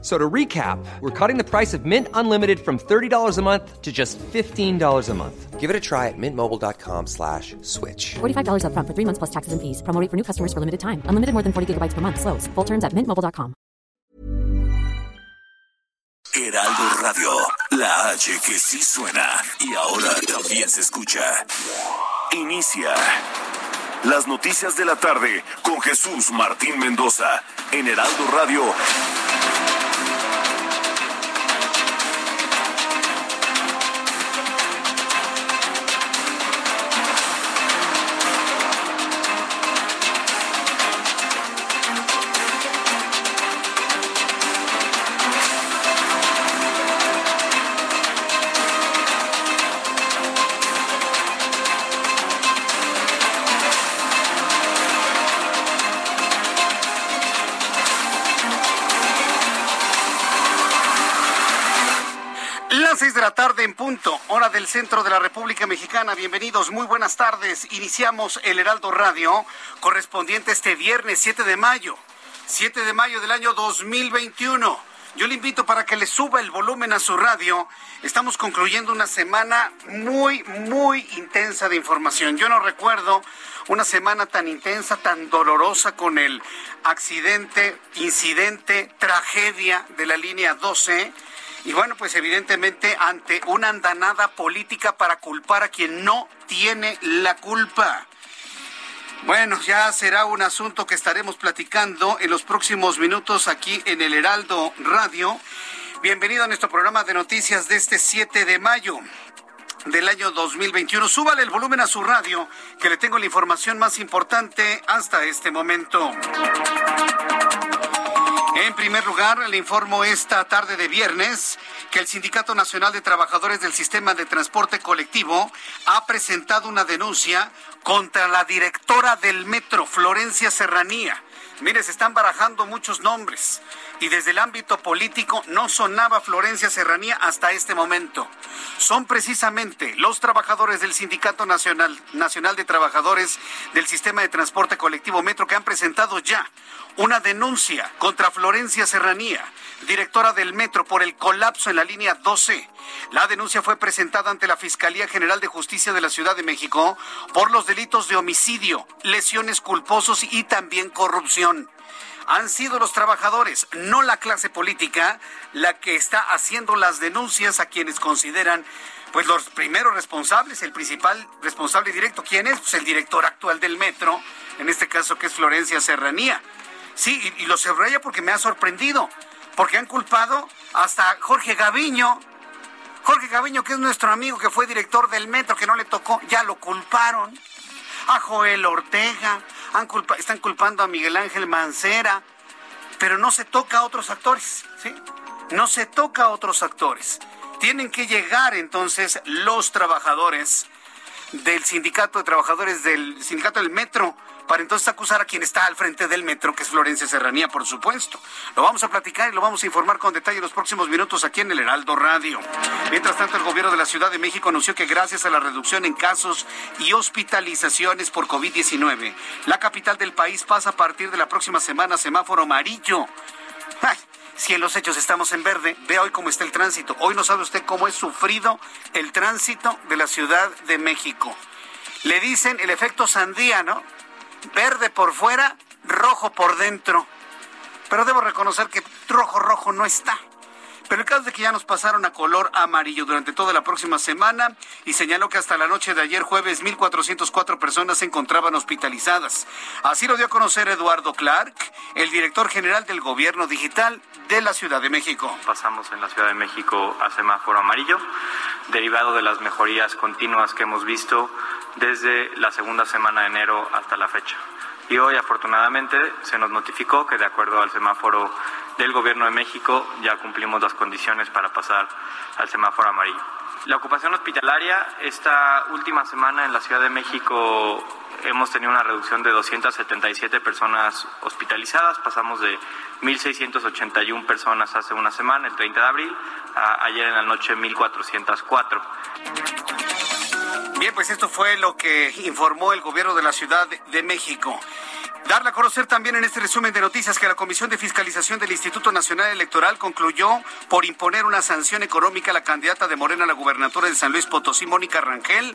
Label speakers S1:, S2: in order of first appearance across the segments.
S1: So to recap, we're cutting the price of Mint Unlimited from $30 a month to just $15 a month.
S2: Give it a try at mintmobile.com slash switch.
S3: $45 up front for three months plus taxes and fees. Promo rate for new customers for limited time. Unlimited more than 40 gigabytes per month. Slows. Full terms at mintmobile.com.
S4: Heraldo Radio, la H que sí suena y ahora también se escucha. Inicia las noticias de la tarde con Jesús Martín Mendoza en Heraldo Radio.
S5: Punto, hora del centro de la República Mexicana. Bienvenidos, muy buenas tardes. Iniciamos el Heraldo Radio correspondiente este viernes 7 de mayo, 7 de mayo del año 2021. Yo le invito para que le suba el volumen a su radio. Estamos concluyendo una semana muy, muy intensa de información. Yo no recuerdo una semana tan intensa, tan dolorosa con el accidente, incidente, tragedia de la línea 12 y bueno, pues evidentemente ante una andanada política para culpar a quien no tiene la culpa. Bueno, ya será un asunto que estaremos platicando en los próximos minutos aquí en el Heraldo Radio. Bienvenido a nuestro programa de noticias de este 7 de mayo del año 2021. Súbale el volumen a su radio, que le tengo la información más importante hasta este momento. En primer lugar, le informo esta tarde de viernes que el Sindicato Nacional de Trabajadores del Sistema de Transporte Colectivo ha presentado una denuncia contra la directora del metro, Florencia Serranía. Mire, se están barajando muchos nombres y desde el ámbito político no sonaba Florencia Serranía hasta este momento. Son precisamente los trabajadores del Sindicato Nacional, Nacional de Trabajadores del Sistema de Transporte Colectivo Metro que han presentado ya una denuncia contra Florencia Serranía, directora del metro, por el colapso en la línea 12. La denuncia fue presentada ante la Fiscalía General de Justicia de la Ciudad de México por los delitos de homicidio, lesiones culposos y también corrupción han sido los trabajadores, no la clase política, la que está haciendo las denuncias a quienes consideran pues los primeros responsables, el principal responsable directo, ¿quién es? Pues el director actual del metro, en este caso que es Florencia Serranía. Sí, y, y lo subraya porque me ha sorprendido, porque han culpado hasta Jorge Gaviño, Jorge Gaviño, que es nuestro amigo que fue director del metro, que no le tocó, ya lo culparon. A Joel Ortega, están culpando a Miguel Ángel Mancera, pero no se toca a otros actores, ¿sí? No se toca a otros actores. Tienen que llegar entonces los trabajadores del sindicato de trabajadores del sindicato del metro para entonces acusar a quien está al frente del metro, que es Florencia Serranía, por supuesto. Lo vamos a platicar y lo vamos a informar con detalle en los próximos minutos aquí en el Heraldo Radio. Mientras tanto, el gobierno de la Ciudad de México anunció que gracias a la reducción en casos y hospitalizaciones por COVID-19, la capital del país pasa a partir de la próxima semana semáforo amarillo. Si en los hechos estamos en verde, ve hoy cómo está el tránsito. Hoy no sabe usted cómo es sufrido el tránsito de la Ciudad de México. Le dicen el efecto sandía, ¿no? Verde por fuera, rojo por dentro. Pero debo reconocer que rojo, rojo no está. Pero el caso es de que ya nos pasaron a color amarillo durante toda la próxima semana y señaló que hasta la noche de ayer jueves 1.404 personas se encontraban hospitalizadas. Así lo dio a conocer Eduardo Clark, el director general del gobierno digital de la Ciudad de México.
S6: Pasamos en la Ciudad de México a semáforo amarillo, derivado de las mejorías continuas que hemos visto desde la segunda semana de enero hasta la fecha. Y hoy, afortunadamente, se nos notificó que, de acuerdo al semáforo del Gobierno de México, ya cumplimos las condiciones para pasar al semáforo amarillo. La ocupación hospitalaria, esta última semana en la Ciudad de México hemos tenido una reducción de 277 personas hospitalizadas, pasamos de 1.681 personas hace una semana, el 30 de abril, a ayer en la noche 1.404.
S5: Bien, pues esto fue lo que informó el gobierno de la Ciudad de México. Darle a conocer también en este resumen de noticias que la Comisión de Fiscalización del Instituto Nacional Electoral concluyó por imponer una sanción económica a la candidata de Morena a la gubernatura de San Luis Potosí, Mónica Rangel.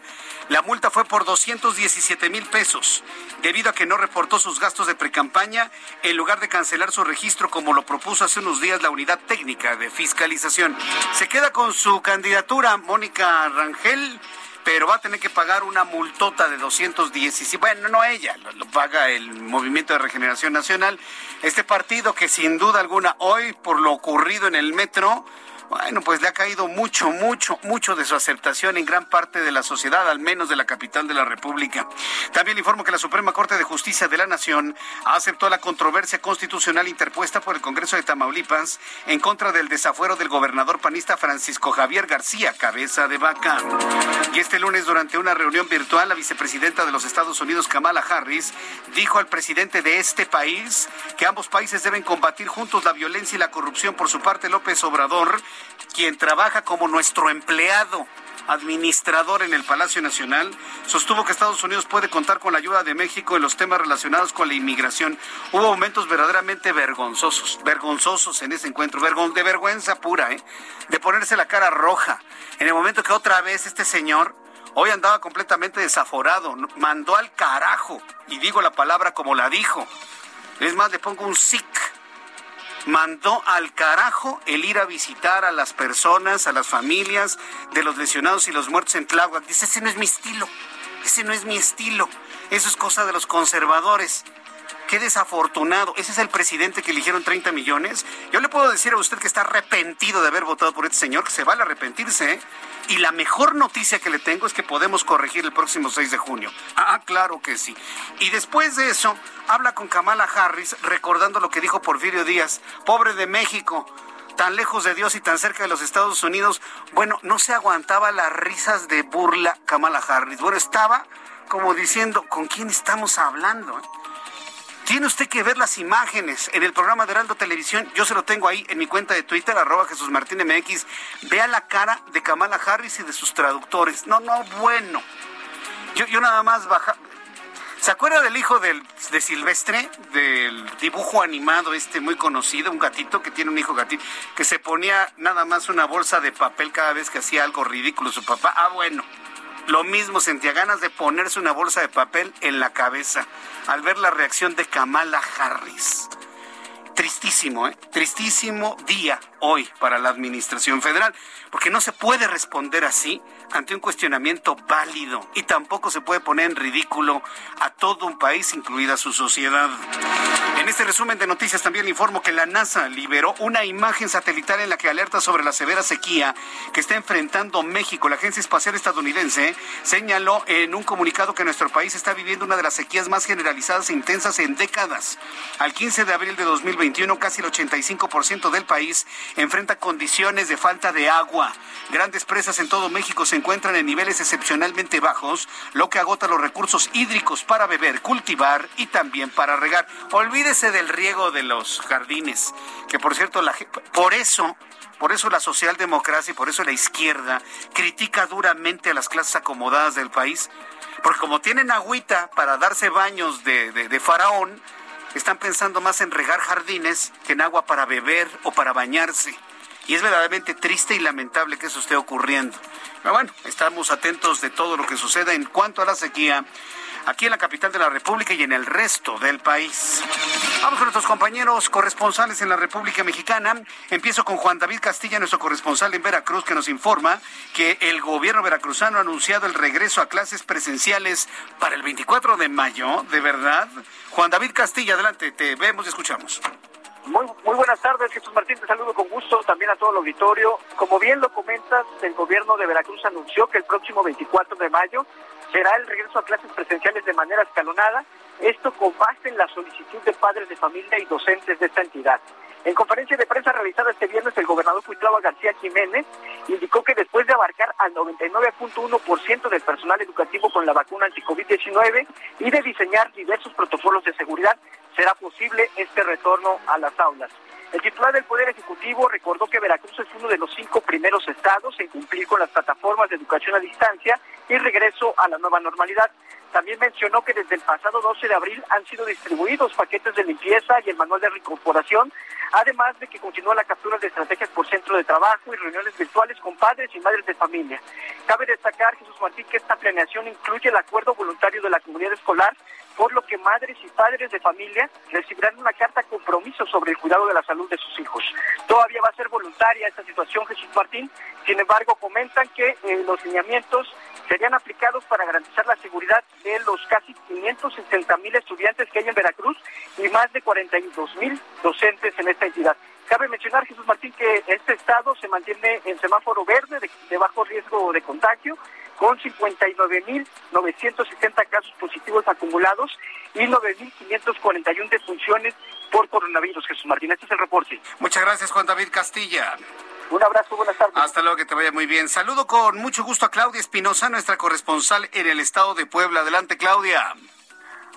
S5: La multa fue por 217 mil pesos, debido a que no reportó sus gastos de precampaña en lugar de cancelar su registro como lo propuso hace unos días la Unidad Técnica de Fiscalización. Se queda con su candidatura, Mónica Rangel pero va a tener que pagar una multota de 217, bueno, no ella, lo, lo, paga el Movimiento de Regeneración Nacional, este partido que sin duda alguna hoy, por lo ocurrido en el metro, bueno, pues le ha caído mucho, mucho, mucho de su aceptación en gran parte de la sociedad, al menos de la capital de la República. También informo que la Suprema Corte de Justicia de la Nación aceptó la controversia constitucional interpuesta por el Congreso de Tamaulipas en contra del desafuero del gobernador panista Francisco Javier García, cabeza de vaca. Y este lunes, durante una reunión virtual, la vicepresidenta de los Estados Unidos, Kamala Harris, dijo al presidente de este país que ambos países deben combatir juntos la violencia y la corrupción. Por su parte, López Obrador quien trabaja como nuestro empleado administrador en el Palacio Nacional, sostuvo que Estados Unidos puede contar con la ayuda de México en los temas relacionados con la inmigración. Hubo momentos verdaderamente vergonzosos, vergonzosos en ese encuentro, de vergüenza pura, ¿eh? de ponerse la cara roja. En el momento que otra vez este señor hoy andaba completamente desaforado, mandó al carajo, y digo la palabra como la dijo. Es más, le pongo un sic mandó al carajo el ir a visitar a las personas, a las familias de los lesionados y los muertos en Tláhuac. Dice, ese no es mi estilo, ese no es mi estilo, eso es cosa de los conservadores. Qué desafortunado. Ese es el presidente que eligieron 30 millones. Yo le puedo decir a usted que está arrepentido de haber votado por este señor, que se vale arrepentirse. ¿eh? Y la mejor noticia que le tengo es que podemos corregir el próximo 6 de junio. Ah, claro que sí. Y después de eso, habla con Kamala Harris recordando lo que dijo Porfirio Díaz. Pobre de México tan lejos de Dios y tan cerca de los Estados Unidos, bueno, no se aguantaba las risas de burla Kamala Harris. Bueno, estaba como diciendo, ¿con quién estamos hablando? Tiene usted que ver las imágenes en el programa de Heraldo Televisión. Yo se lo tengo ahí en mi cuenta de Twitter, arroba Jesús Martín MX. Vea la cara de Kamala Harris y de sus traductores. No, no, bueno. Yo, yo nada más baja. ¿Se acuerda del hijo de Silvestre? Del dibujo animado este muy conocido, un gatito que tiene un hijo gatito, que se ponía nada más una bolsa de papel cada vez que hacía algo ridículo su papá. Ah, bueno. Lo mismo sentía ganas de ponerse una bolsa de papel en la cabeza al ver la reacción de Kamala Harris. Tristísimo, ¿eh? Tristísimo día hoy para la Administración Federal, porque no se puede responder así ante un cuestionamiento válido y tampoco se puede poner en ridículo a todo un país, incluida su sociedad. En este resumen de noticias también le informo que la NASA liberó una imagen satelital en la que alerta sobre la severa sequía que está enfrentando México. La Agencia Espacial Estadounidense señaló en un comunicado que nuestro país está viviendo una de las sequías más generalizadas e intensas en décadas. Al 15 de abril de 2021, casi el 85% del país enfrenta condiciones de falta de agua. Grandes presas en todo México se encuentran en niveles excepcionalmente bajos, lo que agota los recursos hídricos para beber, cultivar y también para regar. Olvídese del riego de los jardines, que por cierto, la, por eso por eso la socialdemocracia y por eso la izquierda critica duramente a las clases acomodadas del país, porque como tienen agüita para darse baños de, de, de faraón, están pensando más en regar jardines que en agua para beber o para bañarse. Y es verdaderamente triste y lamentable que eso esté ocurriendo. Pero bueno, estamos atentos de todo lo que suceda en cuanto a la sequía aquí en la capital de la República y en el resto del país. Vamos con nuestros compañeros corresponsales en la República Mexicana. Empiezo con Juan David Castilla, nuestro corresponsal en Veracruz, que nos informa que el gobierno veracruzano ha anunciado el regreso a clases presenciales para el 24 de mayo. ¿De verdad? Juan David Castilla, adelante, te vemos y escuchamos.
S7: Muy, muy buenas tardes, Jesús Martín, te saludo con gusto también a todo el auditorio. Como bien lo comentas, el gobierno de Veracruz anunció que el próximo 24 de mayo será el regreso a clases presenciales de manera escalonada, esto con base en la solicitud de padres de familia y docentes de esta entidad. En conferencia de prensa realizada este viernes, el gobernador Cuitlava García Jiménez indicó que después de abarcar al 99.1% del personal educativo con la vacuna anti-COVID-19 y de diseñar diversos protocolos de seguridad, será posible este retorno a las aulas. El titular del Poder Ejecutivo recordó que Veracruz es uno de los cinco primeros estados en cumplir con las plataformas de educación a distancia y regreso a la nueva normalidad. También mencionó que desde el pasado 12 de abril han sido distribuidos paquetes de limpieza y el manual de reincorporación, además de que continúa la captura de estrategias por centro de trabajo y reuniones virtuales con padres y madres de familia. Cabe destacar, Jesús Martín, que esta planeación incluye el acuerdo voluntario de la comunidad escolar por lo que madres y padres de familia recibirán una carta compromiso sobre el cuidado de la salud de sus hijos. Todavía va a ser voluntaria esta situación, Jesús Martín, sin embargo comentan que eh, los lineamientos serían aplicados para garantizar la seguridad de los casi 560 mil estudiantes que hay en Veracruz y más de 42 mil docentes en esta entidad. Cabe mencionar, Jesús Martín, que este estado se mantiene en semáforo verde de bajo riesgo de contagio con 59.960 casos positivos acumulados y 9.541 defunciones por coronavirus. Jesús Martín, este es el reporte.
S5: Muchas gracias, Juan David Castilla.
S7: Un abrazo, buenas tardes.
S5: Hasta luego, que te vaya muy bien. Saludo con mucho gusto a Claudia Espinosa, nuestra corresponsal en el estado de Puebla. Adelante, Claudia.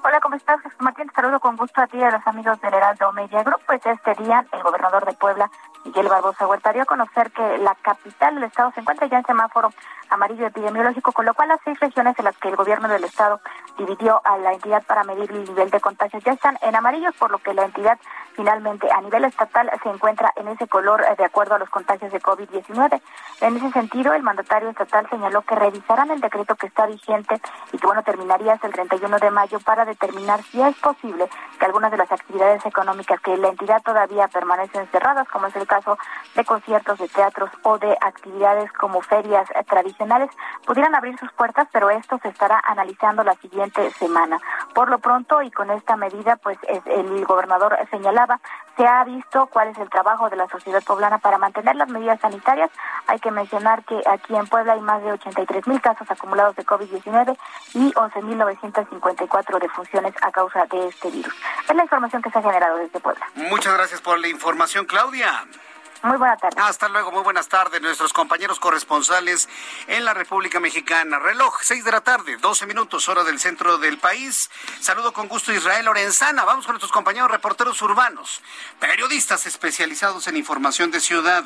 S8: Hola, ¿cómo estás? Jesús Martín, saludo con gusto a ti y a los amigos del Heraldo Media Group. Pues este día el gobernador de Puebla, Miguel Barbosa Huerta, dio a conocer que la capital del estado se encuentra ya en semáforo amarillo epidemiológico, con lo cual las seis regiones en las que el gobierno del estado dividió a la entidad para medir el nivel de contagios ya están en amarillo, por lo que la entidad finalmente a nivel estatal se encuentra en ese color eh, de acuerdo a los contagios de COVID-19. En ese sentido, el mandatario estatal señaló que revisarán el decreto que está vigente y que bueno terminaría hasta el 31 de mayo para determinar si es posible que algunas de las actividades económicas que la entidad todavía permanecen cerradas, como es el caso de conciertos, de teatros o de actividades como ferias eh, tradicionales, pudieran abrir sus puertas, pero esto se estará analizando la siguiente semana. Por lo pronto y con esta medida, pues el gobernador señalaba, se ha visto cuál es el trabajo de la sociedad poblana para mantener las medidas sanitarias. Hay que mencionar que aquí en Puebla hay más de 83 mil casos acumulados de COVID-19 y 11.954 defunciones a causa de este virus. Es la información que se ha generado desde Puebla.
S5: Muchas gracias por la información, Claudia.
S8: Muy buenas tardes.
S5: Hasta luego, muy buenas tardes, nuestros compañeros corresponsales en la República Mexicana. Reloj, 6 de la tarde, 12 minutos, hora del centro del país. Saludo con gusto Israel Lorenzana. Vamos con nuestros compañeros reporteros urbanos, periodistas especializados en información de ciudad.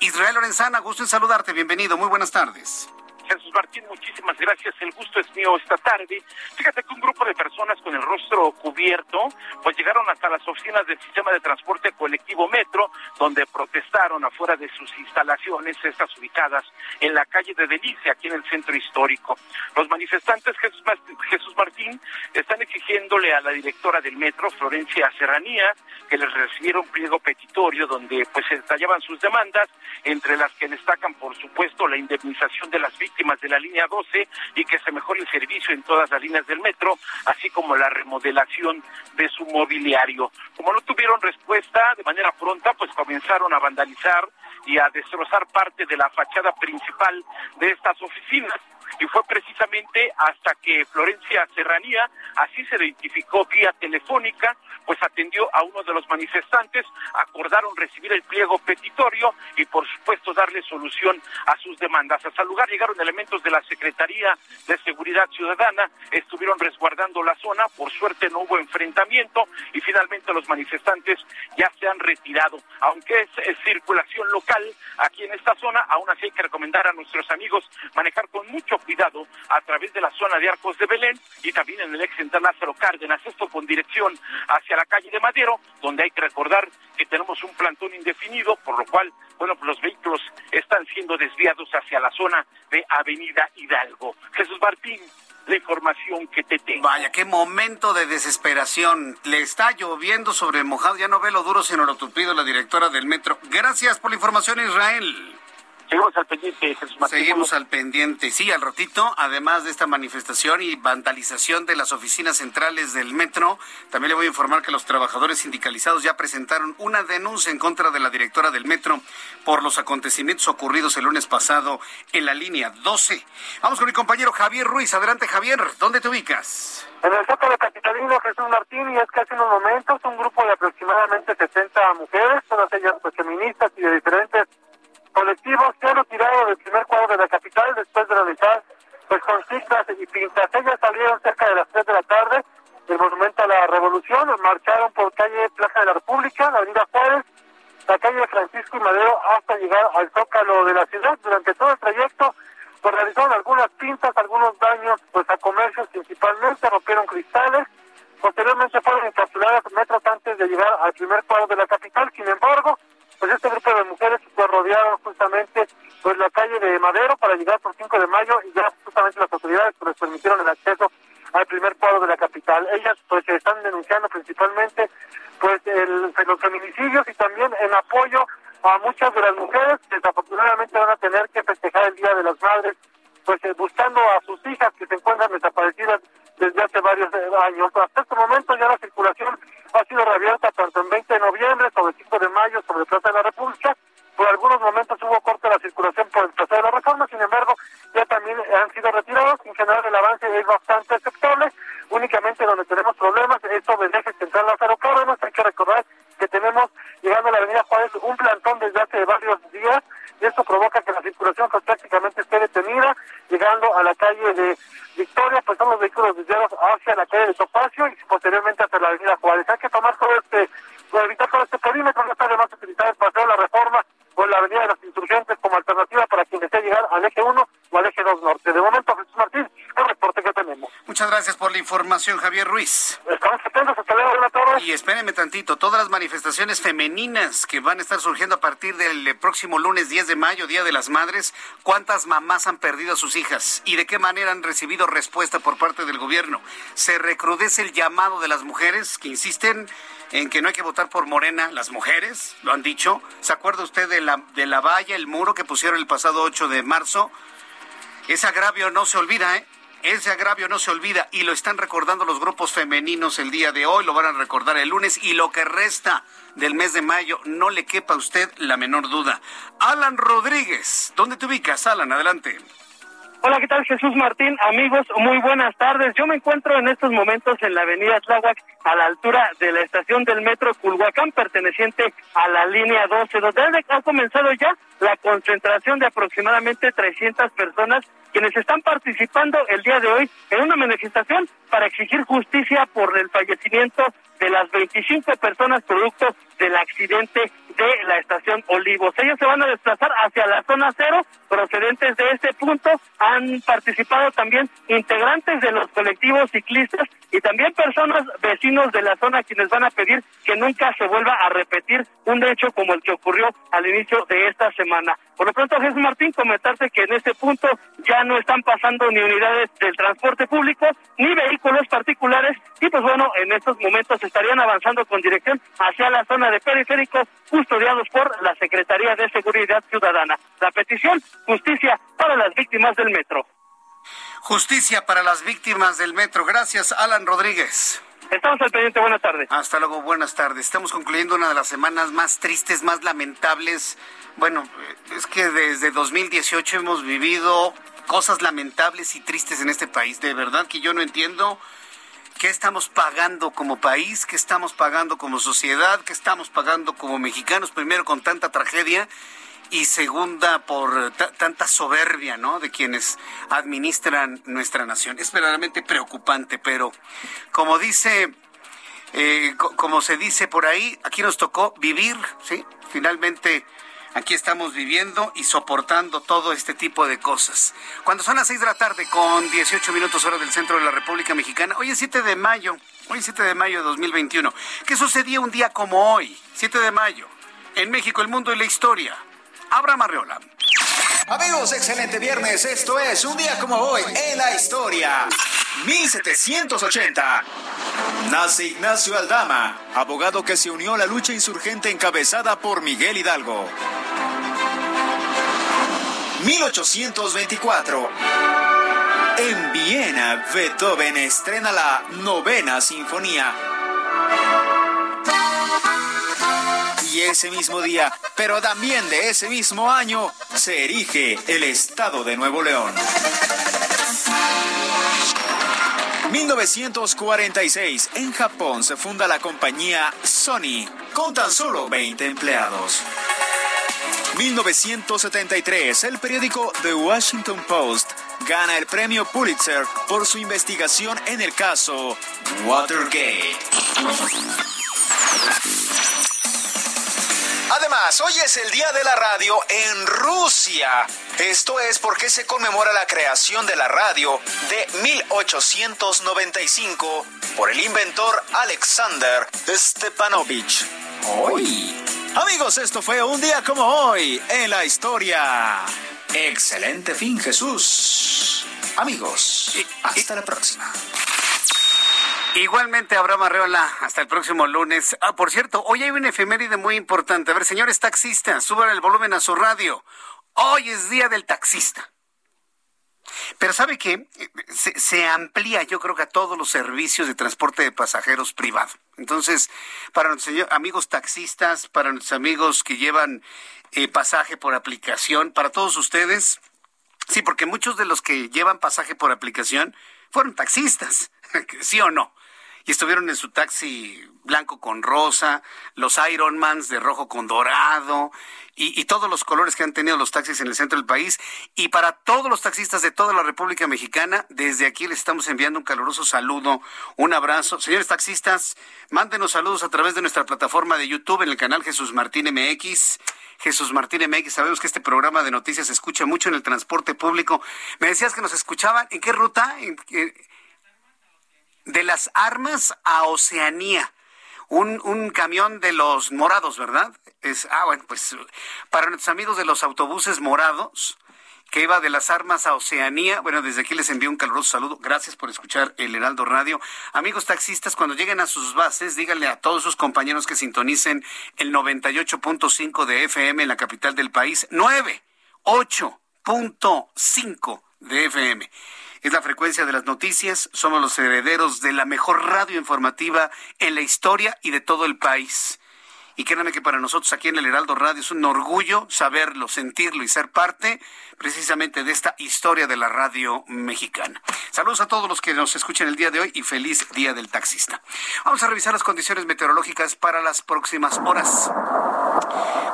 S5: Israel Lorenzana, gusto en saludarte. Bienvenido, muy buenas tardes.
S9: Jesús Martín, muchísimas gracias. El gusto es mío esta tarde. Fíjate que un grupo de personas con el rostro cubierto, pues llegaron hasta las oficinas del sistema de transporte colectivo Metro, donde protestaron afuera de sus instalaciones, estas ubicadas en la calle de Delicia, aquí en el centro histórico. Los manifestantes, Jesús Martín, están exigiéndole a la directora del Metro, Florencia Serranía, que les recibiera un pliego petitorio donde pues se detallaban sus demandas, entre las que destacan, por supuesto, la indemnización de las víctimas de la línea 12 y que se mejore el servicio en todas las líneas del metro, así como la remodelación de su mobiliario. Como no tuvieron respuesta de manera pronta, pues comenzaron a vandalizar y a destrozar parte de la fachada principal de estas oficinas y fue precisamente hasta que Florencia Serranía, así se identificó vía telefónica, pues atendió a uno de los manifestantes, acordaron recibir el pliego petitorio y por supuesto darle solución a sus demandas. Hasta el lugar llegaron elementos de la Secretaría de Seguridad Ciudadana, estuvieron resguardando la zona, por suerte no hubo enfrentamiento y finalmente los manifestantes ya se han retirado. Aunque es, circulación local aquí en esta zona, aún así hay que recomendar a nuestros amigos manejar con mucho cuidado a través de la zona de Arcos de Belén y también en el ex central Lázaro Cárdenas, esto con dirección hacia la calle de Madero, donde hay que recordar que tenemos un plantón indefinido, por lo cual, bueno, pues los vehículos están siendo desviados hacia la zona de Avenida Hidalgo. Jesús Martín, la información que te tengo.
S5: Vaya, qué momento de desesperación. Le está lloviendo sobre mojado, ya no ve lo duro sino lo tupido la directora del metro. Gracias por la información, Israel.
S9: Seguimos al pendiente, Jesús Martín.
S5: Seguimos al pendiente. Sí, al ratito, además de esta manifestación y vandalización de las oficinas centrales del metro, también le voy a informar que los trabajadores sindicalizados ya presentaron una denuncia en contra de la directora del metro por los acontecimientos ocurridos el lunes pasado en la línea 12. Vamos con mi compañero Javier Ruiz. Adelante, Javier. ¿Dónde te ubicas?
S10: En el de Capitalino, Jesús Martín, y es que hace unos momentos un grupo de aproximadamente 60 mujeres, todas ellas pues, feministas y de diferentes colectivos, se han retirado del primer cuadro de la capital después de realizar pues con cifras y pintas. Ellas salieron cerca de las 3 de la tarde del Monumento a la Revolución, marcharon por calle Plaza de la República, la Avenida Juárez, la calle Francisco y Madero hasta llegar al Zócalo de la ciudad. Durante todo el trayecto pues realizaron algunas pintas, algunos daños pues a comercios principalmente, rompieron cristales, posteriormente fueron encapsuladas metros antes de llegar al primer cuadro de la capital, sin embargo, pues este grupo de mujeres rodearon justamente pues la calle de Madero para llegar por 5 de mayo y ya justamente las autoridades pues les permitieron el acceso al primer cuadro de la capital. Ellas pues están denunciando principalmente pues el, los feminicidios y también en apoyo a muchas de las mujeres que desafortunadamente van a tener que festejar el Día de las Madres, pues eh, buscando a sus hijas que se encuentran desaparecidas desde hace varios eh, años. Hasta este momento ya la circulación ha sido reabierta tanto en 20 de noviembre, sobre 5 de mayo, sobre Plaza de la República. Por algunos momentos hubo corte de la circulación por el Plaza de la Reforma, sin embargo, ya también han sido retirados. En general, el avance es bastante aceptable. Únicamente donde tenemos problemas es sobre el eje central Lázaro Cárdenas. Hay que recordar que tenemos llegando a la avenida Juárez un plantón desde hace varios días y esto provoca que la circulación pues, prácticamente esté detenida, llegando a la calle de Victoria, pues son los vehículos desviados hacia la calle de Topacio y posteriormente hacia la avenida Juárez. Hay que tomar todo este, evitar todo este perímetro, no está de más utilizar el paseo de la reforma o la avenida de los insurgentes como alternativa para quien desee llegar al eje 1 o al eje 2 norte. De momento, Jesús Martín, el reporte que tenemos.
S5: Muchas gracias por la información, Javier Ruiz.
S10: Estamos atentos, hasta luego, buenas tardes.
S5: Y espérenme tantito, todas las manifestaciones femeninas que van a estar surgiendo a partir del próximo lunes 10 de mayo, Día de las Madres, ¿cuántas mamás han perdido a sus hijas? ¿Y de qué manera han recibido respuesta por parte del gobierno? ¿Se recrudece el llamado de las mujeres que insisten en que no hay que votar por Morena, las mujeres, lo han dicho. ¿Se acuerda usted de la, de la valla, el muro que pusieron el pasado 8 de marzo? Ese agravio no se olvida, ¿eh? Ese agravio no se olvida y lo están recordando los grupos femeninos el día de hoy, lo van a recordar el lunes y lo que resta del mes de mayo, no le quepa a usted la menor duda. Alan Rodríguez, ¿dónde te ubicas, Alan? Adelante.
S10: Hola, ¿qué tal Jesús Martín? Amigos, muy buenas tardes. Yo me encuentro en estos momentos en la avenida Tláhuac, a la altura de la estación del metro Culhuacán, perteneciente a la línea 12, donde ha comenzado ya la concentración de aproximadamente 300 personas quienes están participando el día de hoy en una manifestación para exigir justicia por el fallecimiento de las 25 personas producto del accidente de la estación Olivos. Ellos se van a desplazar hacia la zona cero, procedentes de este punto. Han participado también integrantes de los colectivos ciclistas y también personas vecinos de la zona quienes van a pedir que nunca se vuelva a repetir un hecho como el que ocurrió al inicio de esta semana. Por lo pronto, Jesús Martín, comentarte que en este punto ya no están pasando ni unidades del transporte público ni vehículos particulares y pues bueno, en estos momentos estarían avanzando con dirección hacia la zona de periféricos custodiados por la Secretaría de Seguridad Ciudadana. La petición, justicia para las víctimas del metro.
S5: Justicia para las víctimas del metro. Gracias, Alan Rodríguez.
S10: Estamos al pendiente, buenas tardes.
S5: Hasta luego, buenas tardes. Estamos concluyendo una de las semanas más tristes, más lamentables. Bueno, es que desde 2018 hemos vivido cosas lamentables y tristes en este país. De verdad que yo no entiendo qué estamos pagando como país, qué estamos pagando como sociedad, qué estamos pagando como mexicanos, primero con tanta tragedia y segunda por tanta soberbia, ¿no? De quienes administran nuestra nación. Es verdaderamente preocupante, pero como dice, eh, como se dice por ahí, aquí nos tocó vivir, ¿sí? Finalmente aquí estamos viviendo y soportando todo este tipo de cosas. Cuando son las 6 de la tarde con 18 minutos hora del centro de la República Mexicana, hoy es 7 de mayo, hoy es 7 de mayo de 2021. ¿Qué sucedía un día como hoy, 7 de mayo? En México, el mundo y la historia. Abraham Arreola.
S11: Amigos, excelente viernes. Esto es un día como hoy en la historia. 1780. Nace Ignacio Aldama, abogado que se unió a la lucha insurgente encabezada por Miguel Hidalgo. 1824. En Viena, Beethoven estrena la novena sinfonía. Y ese mismo día, pero también de ese mismo año, se erige el Estado de Nuevo León. 1946, en Japón se funda la compañía Sony, con tan solo 20 empleados. 1973, el periódico The Washington Post gana el premio Pulitzer por su investigación en el caso Watergate. Hoy es el Día de la Radio en Rusia. Esto es porque se conmemora la creación de la radio de 1895 por el inventor Alexander Stepanovich. Hoy. Amigos, esto fue un día como hoy en la historia. Excelente fin, Jesús. Amigos, hasta la próxima.
S5: Igualmente, Abraham Arreola, hasta el próximo lunes. Ah, por cierto, hoy hay una efeméride muy importante. A ver, señores taxistas, suban el volumen a su radio. Hoy es día del taxista. Pero ¿sabe qué? Se, amplía, yo creo que a todos los servicios de transporte de pasajeros privado. Entonces, para nuestros amigos taxistas, para nuestros amigos que llevan eh, pasaje por aplicación, para todos ustedes, sí, porque muchos de los que llevan pasaje por aplicación fueron taxistas, ¿sí o no? Y estuvieron en su taxi blanco con rosa, los Ironmans de rojo con dorado y, todos los colores que han tenido los taxis en el centro del país. Y para todos los taxistas de toda la República Mexicana, desde aquí les estamos enviando un caluroso saludo, un abrazo. Señores taxistas, mándenos saludos a través de nuestra plataforma de YouTube en el canal Jesús Martín MX. Jesús Martín MX, sabemos que este programa de noticias se escucha mucho en el transporte público. Me decías que nos escuchaban, ¿en qué ruta? ¿En, en, de las armas a Oceanía. Un, un, camión de los morados, ¿verdad? Es, ah, bueno, pues para nuestros amigos de los autobuses morados, que iba de las armas a Oceanía, bueno, desde aquí les envío un caluroso saludo. Gracias por escuchar el Heraldo Radio. Amigos taxistas, cuando lleguen a sus bases, díganle a todos sus compañeros que sintonicen el 98.5 de FM en la capital del país. 9, 8.5 de FM es la frecuencia de las noticias. Somos los herederos de la mejor radio informativa en la historia y de todo el país. Y créanme que para nosotros aquí en el Heraldo Radio es un orgullo saberlo, sentirlo y ser parte precisamente de esta historia de la radio mexicana. Saludos a todos los que nos escuchan el día de hoy y feliz Día del Taxista. Vamos a revisar las condiciones meteorológicas para las próximas horas.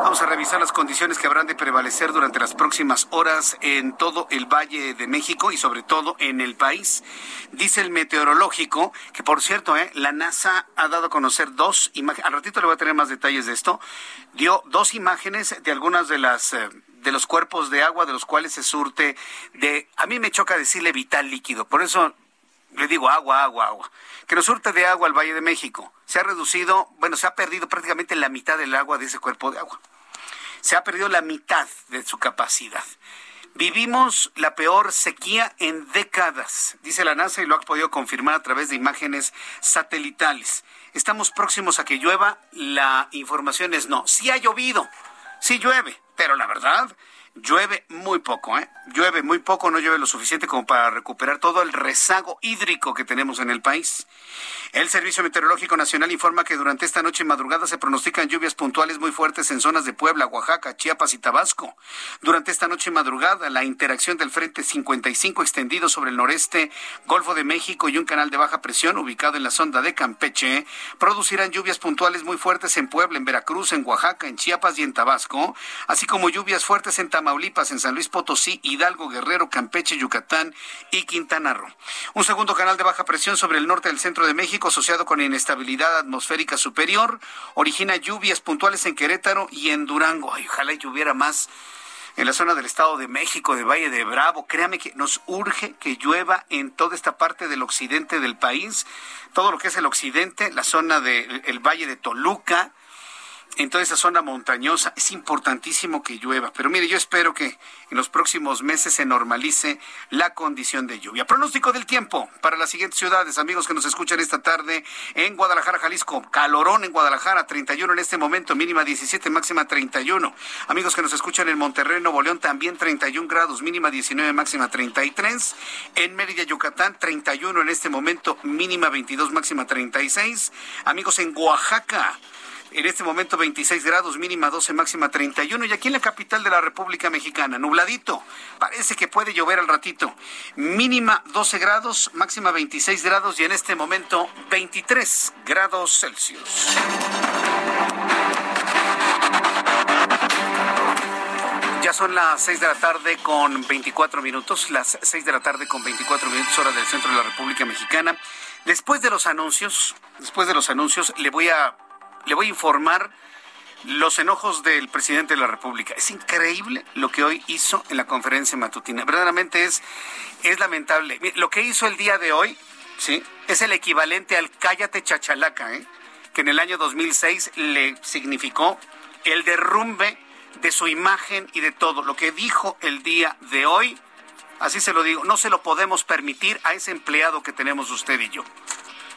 S5: Vamos a revisar las condiciones que habrán de prevalecer durante las próximas horas en todo el Valle de México y sobre todo en el país. Dice el meteorológico que, por cierto, eh, la NASA ha dado a conocer dos imágenes. Al ratito le voy a tener más detalles de esto. Dio dos imágenes de algunas de las eh, de los cuerpos de agua de los cuales se surte de a mí me choca decirle vital líquido, por eso le digo agua, agua, agua, que nos surte de agua al Valle de México. Se ha reducido, bueno, se ha perdido prácticamente la mitad del agua de ese cuerpo de agua. Se ha perdido la mitad de su capacidad. Vivimos la peor sequía en décadas, dice la NASA y lo ha podido confirmar a través de imágenes satelitales. Estamos próximos a que llueva, la información es no. Sí ha llovido, sí llueve, pero la verdad llueve muy poco, ¿eh? Llueve muy poco, no llueve lo suficiente como para recuperar todo el rezago hídrico que tenemos en el país. El Servicio Meteorológico Nacional informa que durante esta noche y madrugada se pronostican lluvias puntuales muy fuertes en zonas de Puebla, Oaxaca, Chiapas y Tabasco. Durante esta noche y madrugada, la interacción del Frente 55 extendido sobre el noreste, Golfo de México y un canal de baja presión ubicado en la sonda de Campeche producirán lluvias puntuales muy fuertes en Puebla, en Veracruz, en Oaxaca, en Chiapas y en Tabasco, así como lluvias fuertes en Tamaulipas, en San Luis Potosí, Hidalgo, Guerrero, Campeche, Yucatán y Quintana Roo. Un segundo canal de baja presión sobre el norte del centro de México asociado con inestabilidad atmosférica superior origina lluvias puntuales en Querétaro y en Durango. Ay, ojalá lloviera más en la zona del Estado de México, de Valle de Bravo. Créame que nos urge que llueva en toda esta parte del occidente del país, todo lo que es el occidente, la zona del Valle de Toluca, en toda esa zona montañosa. Es importantísimo que llueva, pero mire, yo espero que en los próximos meses se normalice la condición de lluvia. Pronóstico del tiempo para las siguientes ciudades, amigos que nos escuchan esta tarde en Guadalajara, Jalisco. Calorón en Guadalajara, 31 en este momento, mínima 17, máxima 31. Amigos que nos escuchan en Monterrey, Nuevo León, también 31 grados, mínima 19, máxima 33. En Mérida, Yucatán, 31 en este momento, mínima 22, máxima 36. Amigos en Oaxaca, en este momento 26 grados, mínima 12, máxima 31. Y aquí en la capital de la República Mexicana, nubladito. Parece que puede llover al ratito. Mínima 12 grados, máxima 26 grados y en este momento 23 grados Celsius. Ya son las 6 de la tarde con 24 minutos, las 6 de la tarde con 24 minutos hora del centro de la República Mexicana. Después de los anuncios, después de los anuncios, le voy a le voy a informar los enojos del presidente de la República. Es increíble lo que hoy hizo en la conferencia matutina. Verdaderamente es, es lamentable. Lo que hizo el día de hoy, ¿sí? Es el equivalente al cállate chachalaca, ¿eh? que en el año 2006 le significó el derrumbe de su imagen y de todo. Lo que dijo el día de hoy, así se lo digo, no se lo podemos permitir a ese empleado que tenemos usted y yo.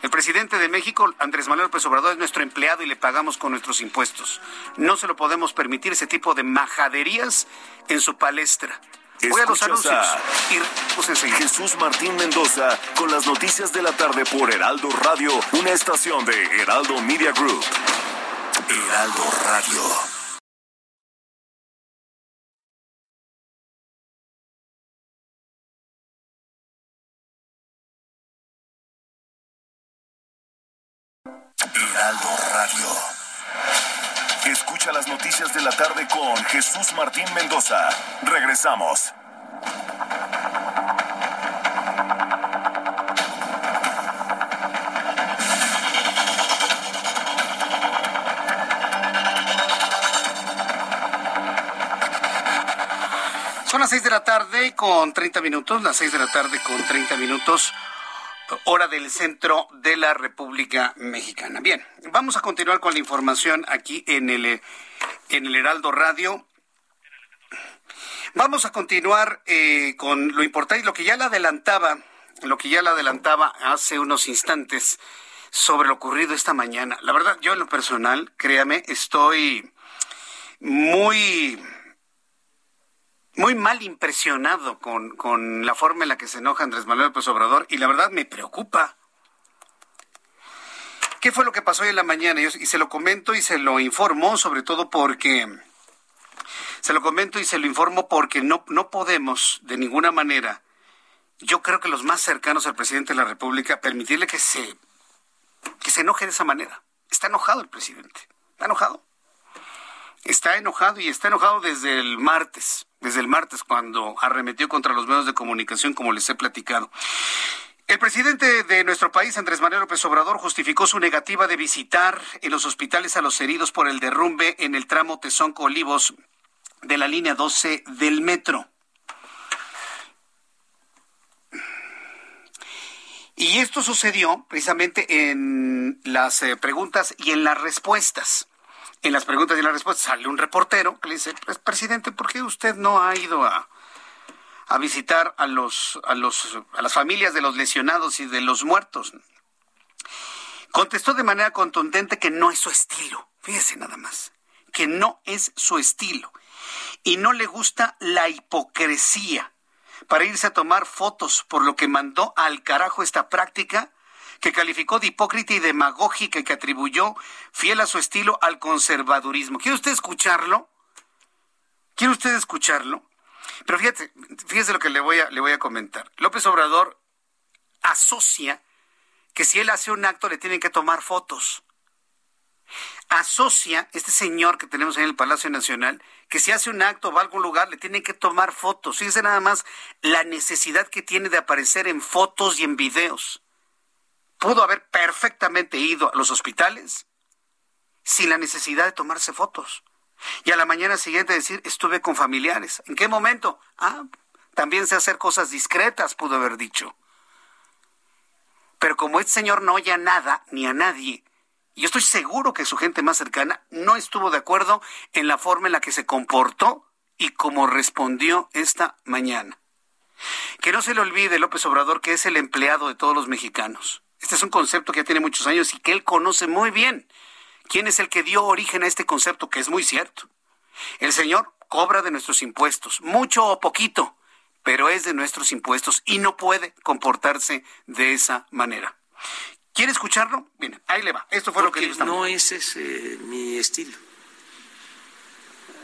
S5: El presidente de México, Andrés Manuel López Obrador, es nuestro empleado y le pagamos con nuestros impuestos. No se lo podemos permitir ese tipo de majaderías en su palestra. Voy a los anuncios.
S4: Y Jesús Martín Mendoza con las noticias de la tarde por Heraldo Radio, una estación de Heraldo Media Group. Heraldo Radio. Jesús Martín Mendoza. Regresamos.
S5: Son las 6 de la tarde con 30 minutos, las 6 de la tarde con 30 minutos hora del centro de la República Mexicana. Bien, vamos a continuar con la información aquí en el, en el Heraldo Radio. Vamos a continuar eh, con lo importante, lo que ya le adelantaba, lo que ya le adelantaba hace unos instantes sobre lo ocurrido esta mañana. La verdad, yo en lo personal, créame, estoy muy muy mal impresionado con, con la forma en la que se enoja Andrés Manuel López Obrador y la verdad me preocupa. ¿Qué fue lo que pasó hoy en la mañana? Y se lo comento y se lo informo, sobre todo porque se lo comento y se lo informo porque no, no podemos de ninguna manera, yo creo que los más cercanos al presidente de la República, permitirle que se, que se enoje de esa manera. Está enojado el presidente, está enojado. Está enojado y está enojado desde el martes desde el martes cuando arremetió contra los medios de comunicación, como les he platicado. El presidente de nuestro país, Andrés Manuel López Obrador, justificó su negativa de visitar en los hospitales a los heridos por el derrumbe en el tramo Tezonco Olivos de la línea 12 del metro. Y esto sucedió precisamente en las eh, preguntas y en las respuestas en las preguntas y en las respuestas sale un reportero que le dice, pues, presidente, ¿por qué usted no ha ido a, a visitar a los, a los, a las familias de los lesionados y de los muertos? Contestó de manera contundente que no es su estilo. Fíjese nada más, que no es su estilo. Y no le gusta la hipocresía para irse a tomar fotos, por lo que mandó al carajo esta práctica que calificó de hipócrita y demagógica y que atribuyó, fiel a su estilo, al conservadurismo. ¿Quiere usted escucharlo? ¿Quiere usted escucharlo? Pero fíjate, fíjese lo que le voy a, le voy a comentar. López Obrador asocia que si él hace un acto le tienen que tomar fotos. Asocia este señor que tenemos en el Palacio Nacional que si hace un acto va a algún lugar le tienen que tomar fotos. Fíjese nada más la necesidad que tiene de aparecer en fotos y en videos pudo haber perfectamente ido a los hospitales sin la necesidad de tomarse fotos. Y a la mañana siguiente decir, estuve con familiares. ¿En qué momento? Ah, también sé hacer cosas discretas, pudo haber dicho. Pero como este señor no oye a nada ni a nadie, y yo estoy seguro que su gente más cercana no estuvo de acuerdo en la forma en la que se comportó y cómo respondió esta mañana. Que no se le olvide López Obrador que es el empleado de todos los mexicanos. Este es un concepto que ya tiene muchos años y que él conoce muy bien. ¿Quién es el que dio origen a este concepto? Que es muy cierto. El señor cobra de nuestros impuestos, mucho o poquito, pero es de nuestros impuestos y no puede comportarse de esa manera. ¿Quiere escucharlo? Bien, ahí le va. Esto fue lo que dijo.
S12: No ese es eh, mi estilo.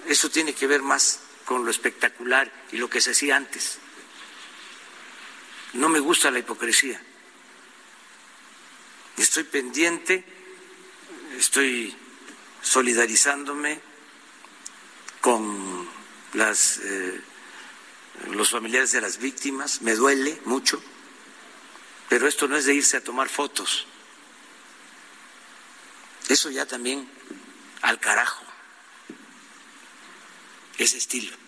S12: Eso tiene que ver más con lo espectacular y lo que se hacía antes. No me gusta la hipocresía. Estoy pendiente, estoy solidarizándome con las, eh, los familiares de las víctimas, me duele mucho, pero esto no es de irse a tomar fotos. Eso ya también al carajo, ese estilo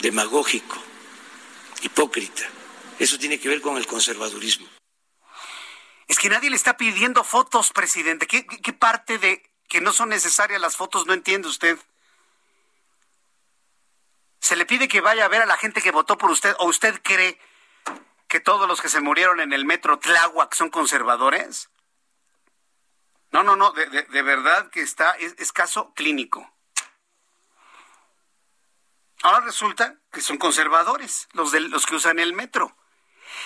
S12: demagógico, hipócrita. Eso tiene que ver con el conservadurismo.
S5: Es que nadie le está pidiendo fotos, presidente. ¿Qué, parte de que no son necesarias las fotos no entiende usted? ¿Se le pide que vaya a ver a la gente que votó por usted o usted cree que todos los que se murieron en el metro Tláhuac son conservadores? No, no, no, de, de, verdad que está, es, es caso clínico. Ahora resulta que son conservadores los, de, los que usan el metro.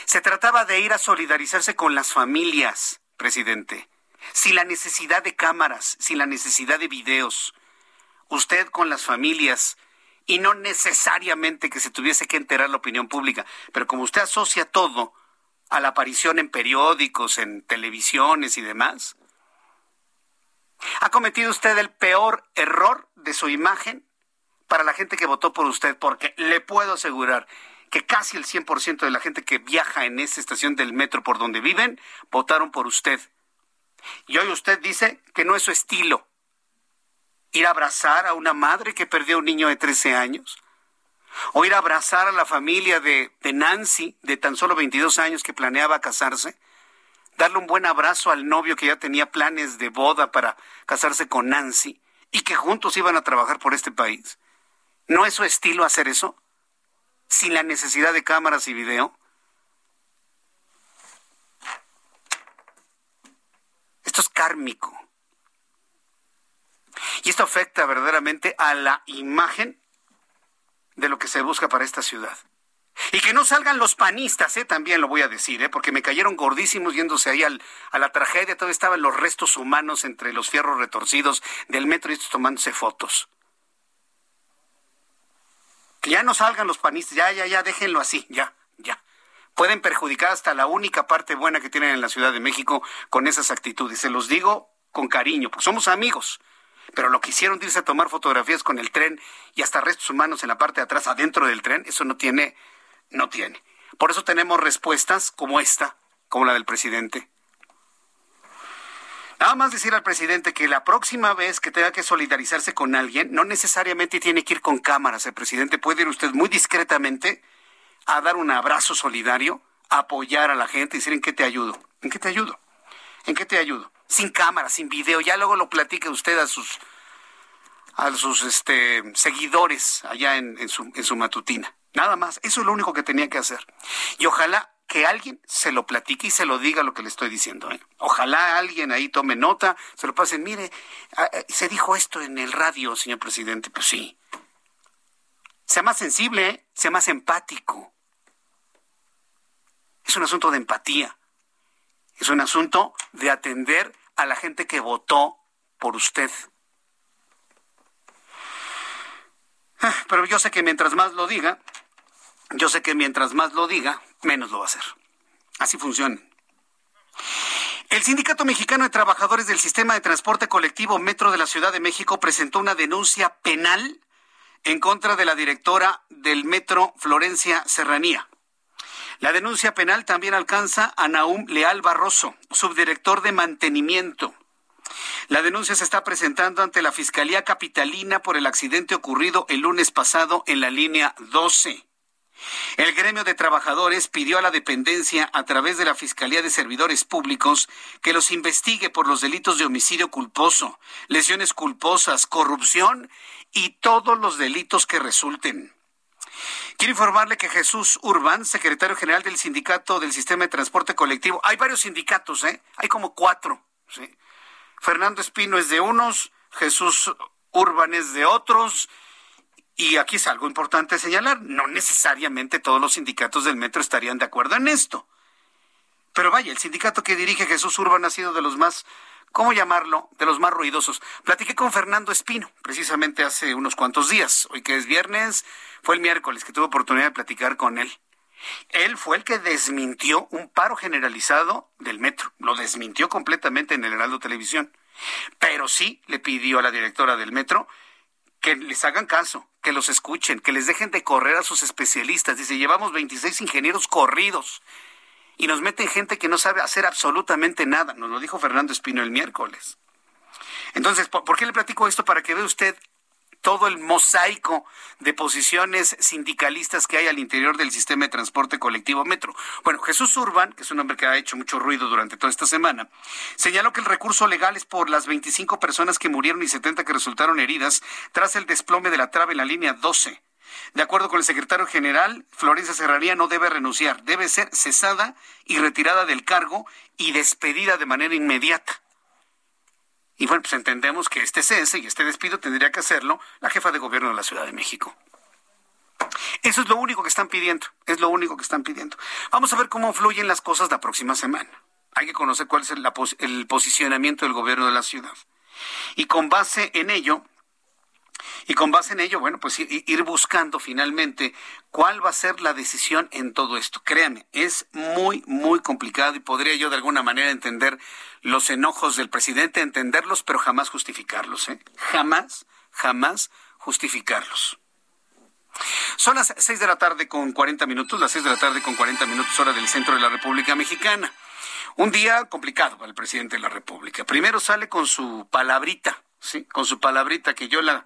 S5: Se trataba de ir a solidarizarse con las familias, presidente. Sin la necesidad de cámaras, sin la necesidad de videos. Usted con las familias y no necesariamente que se tuviese que enterar la opinión pública. Pero como usted asocia todo a la aparición en periódicos, en televisiones y demás, ha cometido usted el peor error de su imagen para la gente que votó por usted, porque le puedo asegurar que casi el 100% de la gente que viaja en esta estación del metro por donde viven votaron por usted. Y hoy usted dice que no es su estilo. Ir a abrazar a una madre que perdió a un niño de 13 años. O ir a abrazar a la familia de, de Nancy, de tan solo 22 años, que planeaba casarse. Darle un buen abrazo al novio que ya tenía planes de boda para casarse con Nancy y que juntos iban a trabajar por este país. ¿No es su estilo hacer eso? Sin la necesidad de cámaras y video? Esto es kármico. Y esto afecta verdaderamente a la imagen de lo que se busca para esta ciudad. Y que no salgan los panistas, ¿eh? también lo voy a decir, ¿eh? porque me cayeron gordísimos yéndose ahí al, a la tragedia. Todavía estaban los restos humanos entre los fierros retorcidos del metro y estos tomándose fotos. Ya no salgan los panistas, ya, ya, ya, déjenlo así, ya, ya. Pueden perjudicar hasta la única parte buena que tienen en la Ciudad de México con esas actitudes. Se los digo con cariño, porque somos amigos. Pero lo que hicieron irse a tomar fotografías con el tren y hasta restos humanos en la parte de atrás, adentro del tren, eso no tiene, no tiene. Por eso tenemos respuestas como esta, como la del presidente. Nada más decir al presidente que la próxima vez que tenga que solidarizarse con alguien, no necesariamente tiene que ir con cámaras. El presidente puede ir usted muy discretamente a dar un abrazo solidario, apoyar a la gente y decir en qué te ayudo. ¿En qué te ayudo? ¿En qué te ayudo? Sin cámara, sin video. Ya luego lo platique usted a sus a sus este, seguidores allá en su matutina. Nada más. Eso es lo único que tenía que hacer. Y ojalá que alguien se lo platique y se lo diga lo que le estoy diciendo. ¿eh? Ojalá alguien ahí tome nota, se lo pasen. Mire, ah, eh, se dijo esto en el radio, señor presidente. Pues sí. Sea más sensible, ¿eh? sea más empático. Es un asunto de empatía. Es un asunto de atender a la gente que votó por usted. Ah, pero yo sé que mientras más lo diga, yo sé que mientras más lo diga, menos lo va a hacer. Así funciona. El Sindicato Mexicano de Trabajadores del Sistema de Transporte Colectivo Metro de la Ciudad de México presentó una denuncia penal en contra de la directora del Metro Florencia Serranía. La denuncia penal también alcanza a Naum Leal Barroso, subdirector de mantenimiento. La denuncia se está presentando ante la Fiscalía Capitalina por el accidente ocurrido el lunes pasado en la línea 12. El gremio de trabajadores pidió a la dependencia a través de la Fiscalía de Servidores Públicos que los investigue por los delitos de homicidio culposo, lesiones culposas, corrupción y todos los delitos que resulten. Quiero informarle que Jesús Urbán, secretario general del Sindicato del Sistema de Transporte Colectivo, hay varios sindicatos, ¿eh? Hay como cuatro. Fernando Espino es de unos, Jesús Urbán es de otros, y aquí es algo importante señalar, no necesariamente todos los sindicatos del metro estarían de acuerdo en esto. Pero vaya, el sindicato que dirige Jesús Urban ha sido de los más, ¿cómo llamarlo?, de los más ruidosos. Platiqué con Fernando Espino, precisamente hace unos cuantos días. Hoy que es viernes, fue el miércoles que tuve oportunidad de platicar con él. Él fue el que desmintió un paro generalizado del metro. Lo desmintió completamente en el Heraldo Televisión. Pero sí le pidió a la directora del metro que les hagan caso, que los escuchen, que les dejen de correr a sus especialistas. Dice, llevamos 26 ingenieros corridos y nos meten gente que no sabe hacer absolutamente nada. Nos lo dijo Fernando Espino el miércoles. Entonces, ¿por qué le platico esto? Para que vea usted todo el mosaico de posiciones sindicalistas que hay al interior del sistema de transporte colectivo Metro. Bueno, Jesús Urban, que es un hombre que ha hecho mucho ruido durante toda esta semana, señaló que el recurso legal es por las 25 personas que murieron y 70 que resultaron heridas tras el desplome de la trave en la línea 12. De acuerdo con el secretario general, Florencia Serranía no debe renunciar, debe ser cesada y retirada del cargo y despedida de manera inmediata. Y bueno, pues entendemos que este cese y este despido tendría que hacerlo la jefa de gobierno de la Ciudad de México. Eso es lo único que están pidiendo, es lo único que están pidiendo. Vamos a ver cómo fluyen las cosas la próxima semana. Hay que conocer cuál es el, el posicionamiento del gobierno de la ciudad. Y con base en ello, y con base en ello, bueno, pues ir buscando finalmente cuál va a ser la decisión en todo esto. Créanme, es muy, muy complicado y podría yo de alguna manera entender los enojos del presidente, entenderlos, pero jamás justificarlos, ¿eh? Jamás, jamás justificarlos. Son las seis de la tarde con cuarenta minutos, las seis de la tarde con cuarenta minutos hora del centro de la República Mexicana. Un día complicado para el presidente de la República. Primero sale con su palabrita, sí, con su palabrita que yo la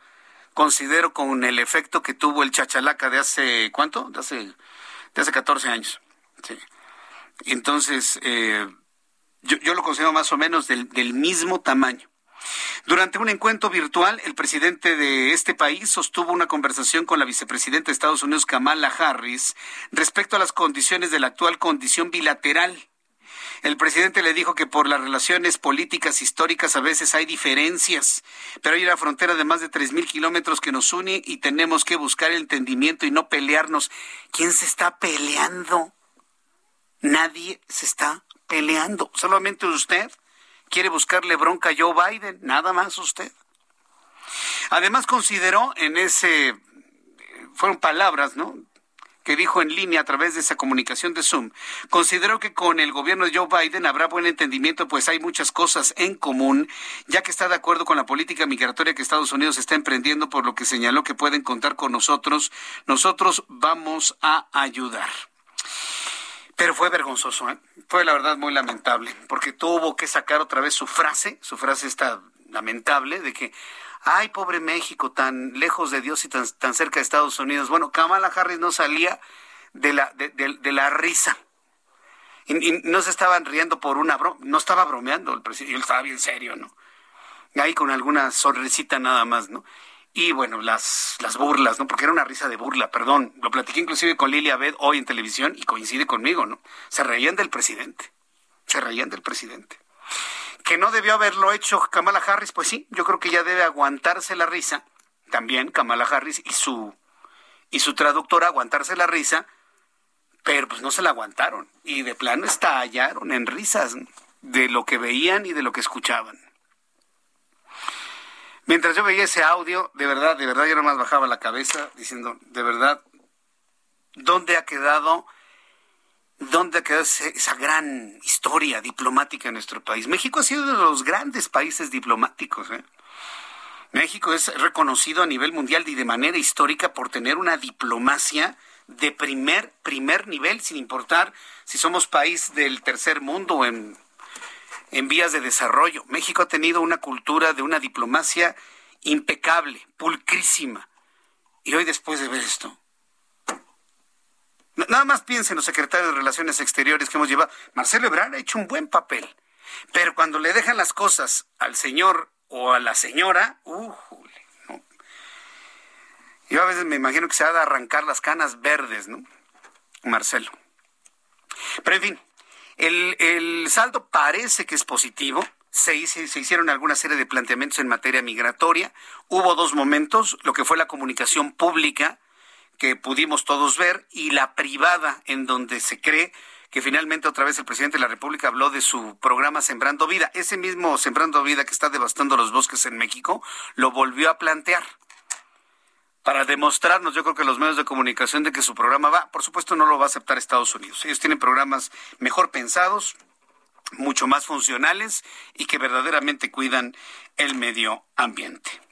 S5: considero con el efecto que tuvo el chachalaca de hace, ¿cuánto? De hace, de hace 14 años. Sí. Entonces, eh, yo, yo, lo considero más o menos del, del mismo tamaño. Durante un encuentro virtual, el presidente de este país sostuvo una conversación con la vicepresidenta de Estados Unidos, Kamala Harris, respecto a las condiciones de la actual condición bilateral el presidente le dijo que por las relaciones políticas históricas a veces hay diferencias, pero hay una frontera de más de tres mil kilómetros que nos une y tenemos que buscar el entendimiento y no pelearnos. ¿Quién se está peleando? Nadie se está peleando. Solamente usted quiere buscarle bronca a Joe Biden, nada más usted. Además consideró en ese, fueron palabras, ¿no? Que dijo en línea a través de esa comunicación de Zoom, consideró que con el gobierno de Joe Biden habrá buen entendimiento, pues hay muchas cosas en común, ya que está de acuerdo con la política migratoria que Estados Unidos está emprendiendo, por lo que señaló que pueden contar con nosotros. Nosotros vamos a ayudar. Pero fue vergonzoso, ¿eh? fue la verdad muy lamentable, porque tuvo que sacar otra vez su frase, su frase está lamentable, de que ay, pobre México, tan lejos de Dios y tan, tan cerca de Estados Unidos. Bueno, Kamala Harris no salía de la, de, la risa. Y, no se estaban riendo por una broma, no estaba bromeando el presidente, él estaba bien serio, ¿no? Ahí con alguna sonrisita nada más, ¿no? Y bueno, las, las burlas, ¿no? Porque era una risa de burla, perdón. Lo platiqué inclusive con Lilia Abed hoy en televisión y coincide conmigo, ¿no? Se reían del presidente. Se reían del presidente que no debió haberlo hecho Kamala Harris, pues sí, yo creo que ya debe aguantarse la risa, también Kamala Harris y su y su traductora aguantarse la risa, pero pues no se la aguantaron y de plano estallaron en risas de lo que veían y de lo que escuchaban. Mientras yo veía ese audio, de verdad, de verdad yo más bajaba la cabeza diciendo, de verdad, ¿dónde ha quedado dónde quedó esa gran historia diplomática en nuestro país. México ha sido uno de los grandes países diplomáticos. ¿eh? México es reconocido a nivel mundial y de manera histórica por tener una diplomacia de primer, primer nivel, sin importar si somos país del tercer mundo o en, en vías de desarrollo. México ha tenido una cultura de una diplomacia impecable, pulcrísima. Y hoy después de ver esto, Nada más piensen los secretarios de Relaciones Exteriores que hemos llevado. Marcelo Ebrard ha hecho un buen papel, pero cuando le dejan las cosas al señor o a la señora, uh. Yo a veces me imagino que se ha de arrancar las canas verdes, ¿no? Marcelo. Pero en fin, el, el saldo parece que es positivo. Se, se, hicieron alguna serie de planteamientos en materia migratoria. Hubo dos momentos, lo que fue la comunicación pública, que pudimos todos ver, y la privada, en donde se cree que finalmente otra vez el presidente de la República habló de su programa Sembrando Vida. Ese mismo Sembrando Vida que está devastando los bosques en México, lo volvió a plantear para demostrarnos, yo creo que los medios de comunicación, de que su programa va, por supuesto no lo va a aceptar Estados Unidos. Ellos tienen programas mejor pensados, mucho más funcionales y que verdaderamente cuidan el medio ambiente.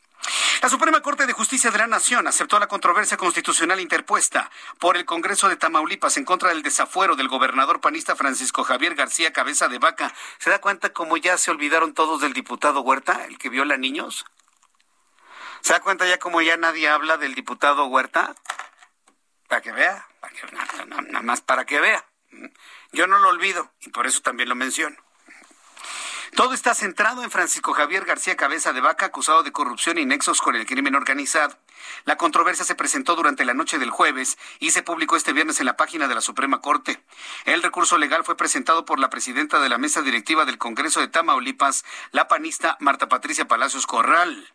S5: La Suprema Corte de Justicia de la Nación aceptó la controversia constitucional interpuesta por el Congreso de Tamaulipas en contra del desafuero del gobernador panista Francisco Javier García Cabeza de Vaca. ¿Se da cuenta cómo ya se olvidaron todos del diputado Huerta, el que viola niños? ¿Se da cuenta ya cómo ya nadie habla del diputado Huerta? Para que vea, para que, nada más para que vea. Yo no lo olvido y por eso también lo menciono. Todo está centrado en Francisco Javier García Cabeza de Vaca, acusado de corrupción y nexos con el crimen organizado. La controversia se presentó durante la noche del jueves y se publicó este viernes en la página de la Suprema Corte. El recurso legal fue presentado por la presidenta de la mesa directiva del Congreso de Tamaulipas, la panista Marta Patricia Palacios Corral.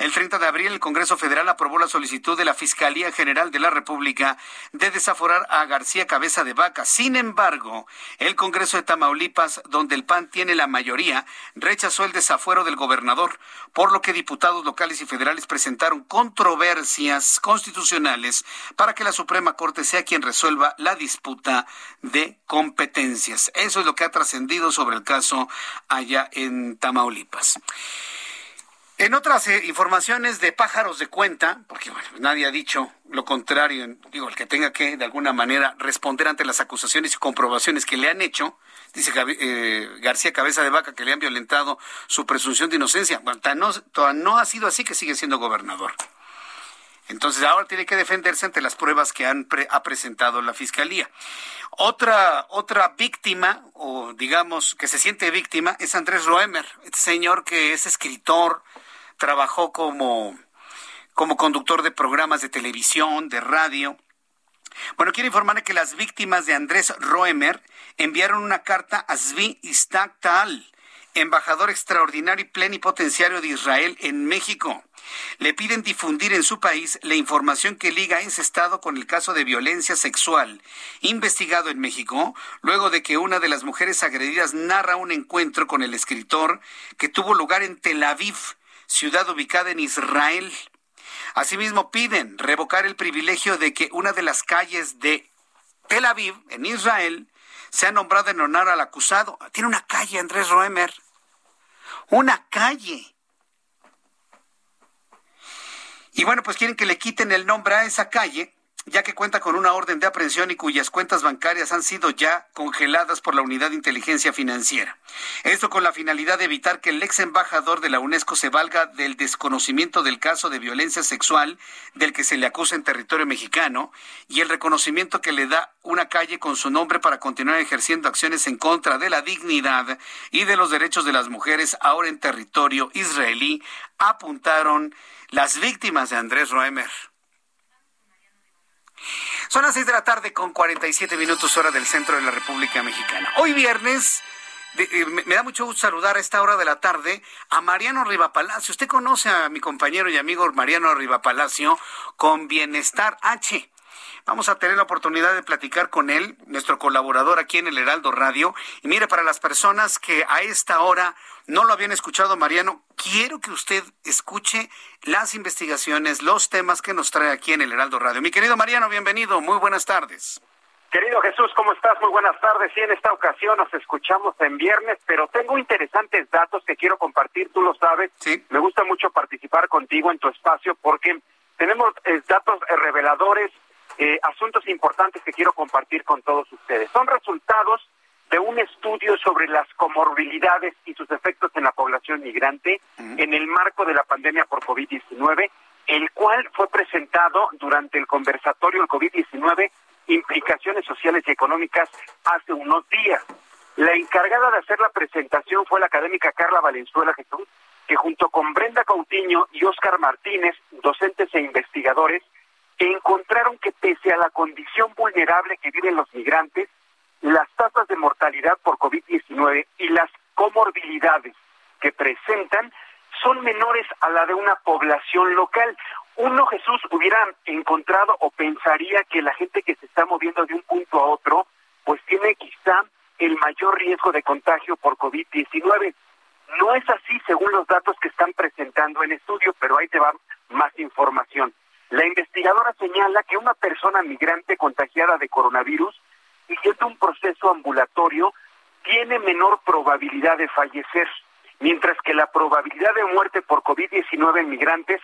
S5: El 30 de abril, el Congreso Federal aprobó la solicitud de la Fiscalía General de la República de desaforar a García Cabeza de Vaca. Sin embargo, el Congreso de Tamaulipas, donde el PAN tiene la mayoría, rechazó el desafuero del gobernador, por lo que diputados locales y federales presentaron controversias constitucionales para que la Suprema Corte sea quien resuelva la disputa de competencias. Eso es lo que ha trascendido sobre el caso allá en Tamaulipas. En otras eh, informaciones de pájaros de cuenta, porque bueno, nadie ha dicho lo contrario, digo, el que tenga que de alguna manera responder ante las acusaciones y comprobaciones que le han hecho, dice eh, García Cabeza de Vaca que le han violentado su presunción de inocencia. Bueno, no, ha sido así que sigue siendo gobernador. Entonces ahora tiene que defenderse ante las pruebas que han ha presentado la fiscalía. Otra otra víctima o digamos que se siente víctima es Andrés Roemer, este señor que es escritor, trabajó como, como conductor de programas de televisión, de radio. Bueno, quiero informarle que las víctimas de Andrés Roemer enviaron una carta a Zvi Istaktal, embajador extraordinario y plenipotenciario de Israel en México. Le piden difundir en su país la información que liga ese estado con el caso de violencia sexual investigado en México, luego de que una de las mujeres agredidas narra un encuentro con el escritor que tuvo lugar en Tel Aviv ciudad ubicada en Israel. Asimismo, piden revocar el privilegio de que una de las calles de Tel Aviv, en Israel, sea nombrada en honor al acusado. Tiene una calle, Andrés Roemer. Una calle. Y bueno, pues quieren que le quiten el nombre a esa calle ya que cuenta con una orden de aprehensión y cuyas cuentas bancarias han sido ya congeladas por la Unidad de Inteligencia Financiera. Esto con la finalidad de evitar que el ex embajador de la UNESCO se valga del desconocimiento del caso de violencia sexual del que se le acusa en territorio mexicano y el reconocimiento que le da una calle con su nombre para continuar ejerciendo acciones en contra de la dignidad y de los derechos de las mujeres ahora en territorio israelí, apuntaron las víctimas de Andrés Roemer. Son las seis de la tarde con 47 minutos hora del centro de la República Mexicana. Hoy viernes eh, me da mucho gusto saludar a esta hora de la tarde a Mariano Rivapalacio. Usted conoce a mi compañero y amigo Mariano Rivapalacio con Bienestar H. Vamos a tener la oportunidad de platicar con él, nuestro colaborador aquí en el Heraldo Radio. Y mire, para las personas que a esta hora no lo habían escuchado, Mariano, quiero que usted escuche las investigaciones, los temas que nos trae aquí en el Heraldo Radio. Mi querido Mariano, bienvenido, muy buenas tardes.
S7: Querido Jesús, ¿cómo estás? Muy buenas tardes. Sí, en esta ocasión nos escuchamos en viernes, pero tengo interesantes datos que quiero compartir, tú lo sabes.
S5: Sí.
S7: Me gusta mucho participar contigo en tu espacio porque tenemos eh, datos eh, reveladores eh, asuntos importantes que quiero compartir con todos ustedes. Son resultados de un estudio sobre las comorbilidades y sus efectos en la población migrante en el marco de la pandemia por COVID-19, el cual fue presentado durante el conversatorio del COVID-19 implicaciones sociales y económicas hace unos días. La encargada de hacer la presentación fue la académica Carla Valenzuela Jesús, que junto con Brenda Cautiño y Óscar Martínez, docentes e investigadores, encontraron que pese a la condición vulnerable que viven los migrantes, las tasas de mortalidad por COVID-19 y las comorbilidades que presentan son menores a la de una población local. Uno, Jesús, hubiera encontrado o pensaría que la gente que se está moviendo de un punto a otro, pues tiene quizá el mayor riesgo de contagio por COVID-19. No es así según los datos que están presentando en estudio, pero ahí te va más información. La investigadora señala que una persona migrante contagiada de coronavirus, siguiendo un proceso ambulatorio, tiene menor probabilidad de fallecer, mientras que la probabilidad de muerte por COVID-19 en migrantes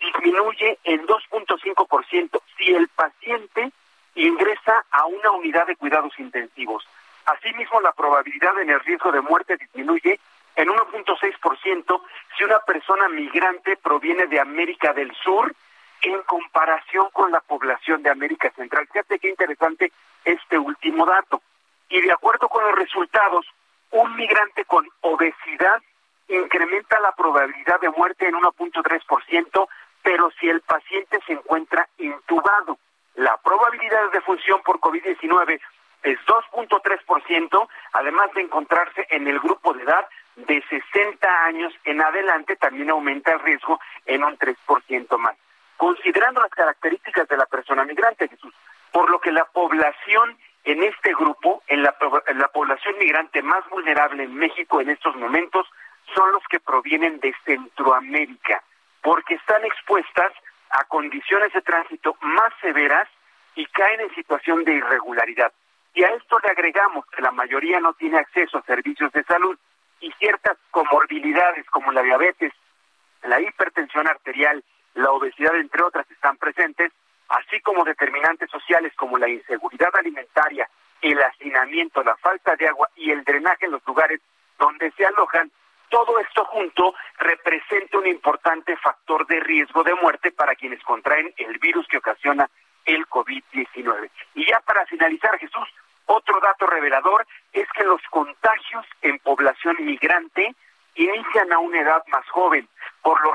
S7: disminuye en 2.5% si el paciente ingresa a una unidad de cuidados intensivos. Asimismo, la probabilidad en el riesgo de muerte disminuye en 1.6% si una persona migrante proviene de América del Sur en comparación con la población de América Central. Fíjate qué interesante este último dato. Y de acuerdo con los resultados, un migrante con obesidad incrementa la probabilidad de muerte en 1.3%, pero si el paciente se encuentra intubado, la probabilidad de defunción por COVID-19 es 2.3%, además de encontrarse en el grupo de edad de 60 años en adelante, también aumenta el riesgo en un 3% más. Considerando las características de la persona migrante, Jesús, por lo que la población en este grupo, en la, en la población migrante más vulnerable en México en estos momentos, son los que provienen de Centroamérica, porque están expuestas a condiciones de tránsito más severas y caen en situación de irregularidad. Y a esto le agregamos que la mayoría no tiene acceso a servicios de salud y ciertas comorbilidades como la diabetes, la hipertensión arterial, la obesidad, entre otras, están presentes, así como determinantes sociales como la inseguridad alimentaria, el hacinamiento, la falta de agua y el drenaje en los lugares donde se alojan, todo esto junto representa un importante factor de riesgo de muerte para quienes contraen el virus que ocasiona el COVID-19. Y ya para finalizar, Jesús, otro dato revelador es que los contagios en población migrante inician a una edad más joven, por lo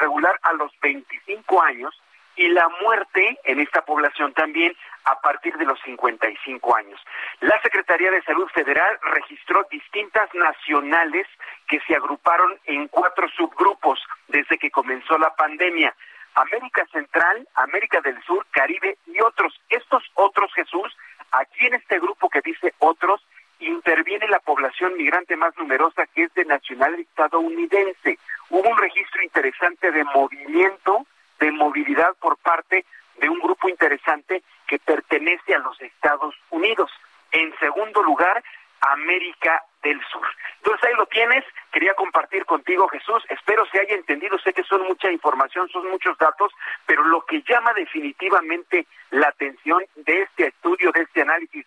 S7: regular a los 25 años, y la muerte en esta población también a partir de los 55 años. La Secretaría de Salud Federal registró distintas nacionales que se agruparon en cuatro subgrupos desde que comenzó la pandemia. América Central, América del Sur, Caribe y otros. Estos otros, Jesús, aquí en este grupo que dice otros, interviene la población migrante más numerosa que es de nacional estadounidense. Hubo un registro interesante de movimiento, de movilidad por parte de un grupo interesante que pertenece a los Estados Unidos. En segundo lugar, América del Sur. Entonces ahí lo tienes, quería compartir contigo Jesús, espero se haya entendido, sé que son mucha información, son muchos datos, pero lo que llama definitivamente la atención de este estudio, de este análisis,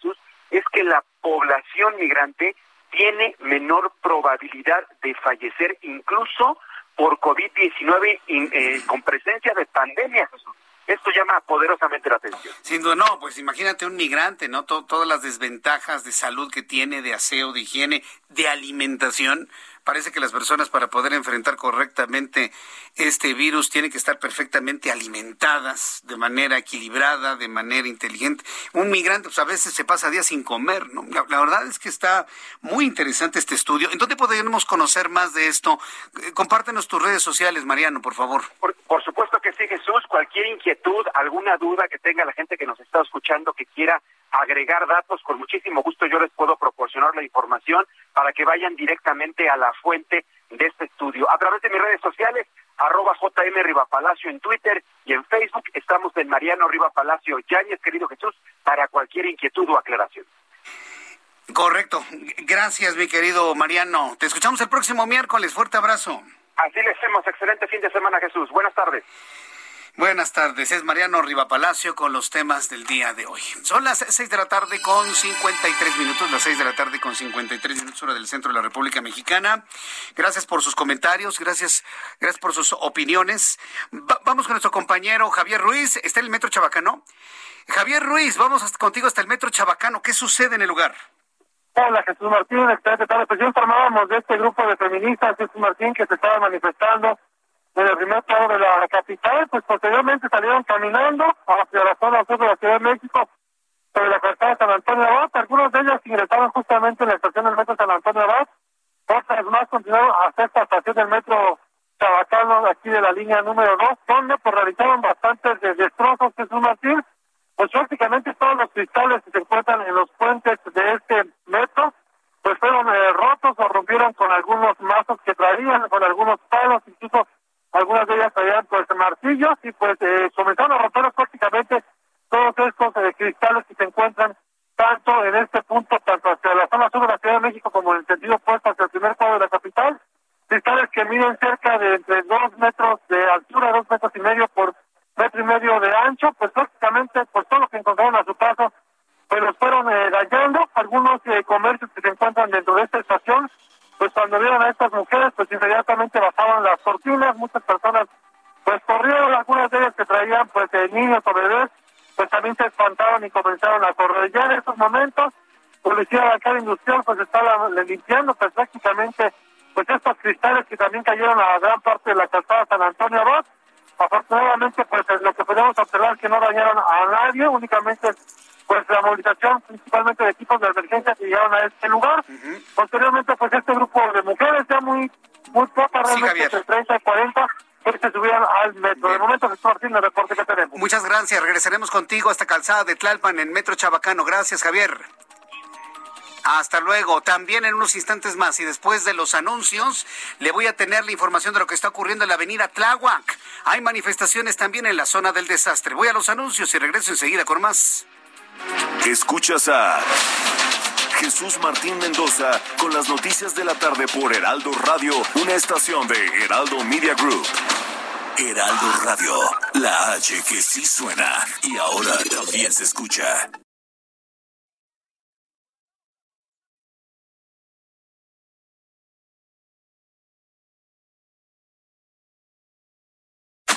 S7: es que la población migrante tiene menor probabilidad de fallecer incluso por COVID-19 eh, con presencia de pandemia. Esto llama poderosamente la atención.
S5: Sin duda, no, pues imagínate un migrante, ¿no? todas las desventajas de salud que tiene, de aseo, de higiene, de alimentación parece que las personas para poder enfrentar correctamente este virus tienen que estar perfectamente alimentadas de manera equilibrada, de manera inteligente. Un migrante pues a veces se pasa días sin comer, ¿no? La, verdad es que está muy interesante este estudio. ¿En dónde podríamos conocer más de esto? Eh, compártenos tus redes sociales, Mariano, por favor.
S7: Por, por supuesto que sí, Jesús. Cualquier inquietud, alguna duda que tenga la gente que nos está escuchando que quiera agregar datos, con muchísimo gusto yo les puedo proporcionar la información para que vayan directamente a la fuente de este estudio. A través de mis redes sociales, arroba JM Rivapalacio en Twitter y en Facebook, estamos en Mariano Rivapalacio Yáñez, querido Jesús, para cualquier inquietud o aclaración.
S5: Correcto. Gracias, mi querido Mariano. Te escuchamos el próximo miércoles. Fuerte abrazo.
S7: Así le hacemos. Excelente fin de semana, Jesús. Buenas tardes.
S5: Buenas tardes, es Mariano Rivapalacio con los temas del día de hoy. Son las seis de la tarde con 53 minutos, las seis de la tarde con 53 minutos hora del centro de la República Mexicana. Gracias por sus comentarios, gracias, gracias por sus opiniones. vamos con nuestro compañero Javier Ruiz, está en el Metro Chabacano. Javier Ruiz, vamos contigo hasta el Metro Chabacano. ¿Qué sucede en el lugar?
S10: Hola Jesús Martín, excelente tarde. Pues ya informábamos de este grupo de feministas, Jesús Martín, que se estaba manifestando en el primer plano de la capital, pues posteriormente salieron caminando hacia la zona sur de la Ciudad de México, sobre la calzada de San Antonio Abad. Algunos de ellos ingresaron justamente en la estación del metro San Antonio Abad, otras más continuaron hasta esta estación del metro Chabacano, aquí de la línea número 2, donde pues realizaron bastantes destrozos, Jesús Martín, pues prácticamente todos los cristales que se encuentran en los puentes de este metro, pues fueron eh, rotos o rompieron con algunos mazos que traían, con algunos palos, incluso algunas de ellas traían pues martillos y pues eh, comenzaron a romper prácticamente todos estos eh, cristales que se encuentran tanto en este punto, tanto hacia la zona sur de la Ciudad de México como en el sentido opuesto hacia el primer cuadro de la capital, cristales que miden cerca de dos metros de altura, dos metros y medio por metro y medio de ancho, pues prácticamente pues todo lo que encontraron a su paso, pues los fueron eh, dañando, algunos eh, comercios que se encuentran dentro de esta estación pues cuando vieron a estas mujeres, pues inmediatamente bajaban las cortinas, muchas personas pues corrieron, algunas de ellas que traían pues eh, niños o bebés, pues también se espantaron y comenzaron a correr. Ya en estos momentos, Policía de la Industrial pues estaba limpiando pues prácticamente pues estos cristales que también cayeron a gran parte de la calzada San Antonio Abad. Afortunadamente pues lo que podemos observar es que no dañaron a nadie, únicamente pues la movilización principalmente de equipos de emergencia que llegaron a este lugar. Posteriormente, pues este grupo de mujeres, ya muy muy pocas, realmente de 30 y 40, pues se subían al metro. De momento, Jesús Martín, el reporte que tenemos.
S5: Muchas gracias. Regresaremos contigo hasta Calzada de Tlalpan en Metro Chabacano. Gracias, Javier. Hasta luego. También en unos instantes más y después de los anuncios le voy a tener la información de lo que está ocurriendo en la avenida Tláhuac. Hay manifestaciones también en la zona del desastre. Voy a los anuncios y regreso enseguida con más.
S4: Escuchas a Jesús Martín Mendoza con las noticias de la tarde por Heraldo Radio, una estación de Heraldo Media Group. Heraldo Radio, la H que sí suena y ahora también se escucha.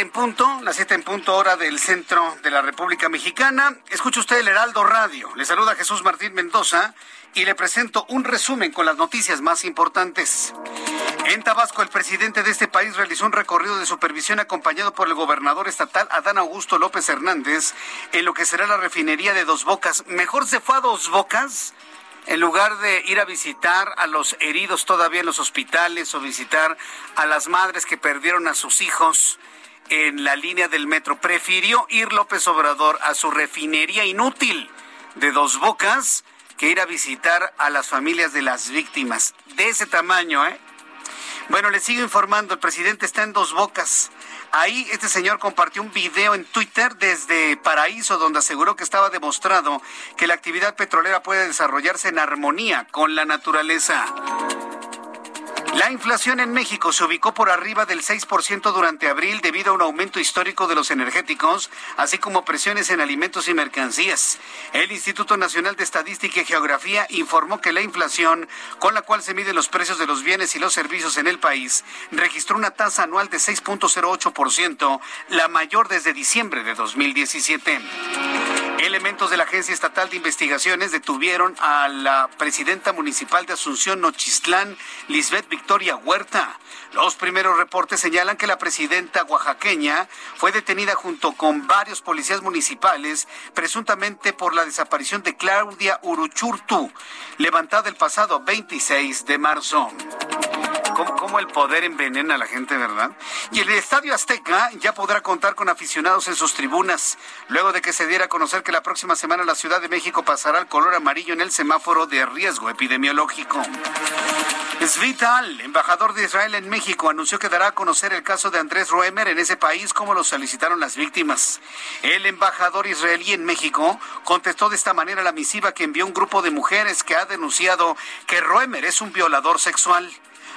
S5: En punto, las siete en punto hora del centro de la República Mexicana. Escucha usted el Heraldo Radio. Le saluda Jesús Martín Mendoza y le presento un resumen con las noticias más importantes. En Tabasco, el presidente de este país realizó un recorrido de supervisión acompañado por el gobernador estatal Adán Augusto López Hernández en lo que será la refinería de Dos Bocas. Mejor se fue a Dos Bocas en lugar de ir a visitar a los heridos todavía en los hospitales o visitar a las madres que perdieron a sus hijos en la línea del metro, prefirió ir López Obrador a su refinería inútil de dos bocas que ir a visitar a las familias de las víctimas. De ese tamaño, ¿eh? Bueno, le sigo informando, el presidente está en dos bocas. Ahí este señor compartió un video en Twitter desde Paraíso donde aseguró que estaba demostrado que la actividad petrolera puede desarrollarse en armonía con la naturaleza. La inflación en México se ubicó por arriba del 6% durante abril debido a un aumento histórico de los energéticos, así como presiones en alimentos y mercancías. El Instituto Nacional de Estadística y Geografía informó que la inflación, con la cual se miden los precios de los bienes y los servicios en el país, registró una tasa anual de 6.08%, la mayor desde diciembre de 2017. Elementos de la Agencia Estatal de Investigaciones detuvieron a la presidenta municipal de Asunción, Nochistlán, Lisbeth Victoria Huerta. Los primeros reportes señalan que la presidenta oaxaqueña fue detenida junto con varios policías municipales, presuntamente por la desaparición de Claudia Uruchurtu, levantada el pasado 26 de marzo. ¿Cómo, el poder envenena a la gente, verdad? Y el Estadio Azteca ya podrá contar con aficionados en sus tribunas, luego de que se diera a conocer que la próxima semana la Ciudad de México pasará al color amarillo en el semáforo de riesgo epidemiológico. Svital, embajador de Israel en México, anunció que dará a conocer el caso de Andrés Roemer en ese país como lo solicitaron las víctimas. El embajador israelí en México contestó de esta manera la misiva que envió un grupo de mujeres que ha denunciado que Roemer es un violador sexual.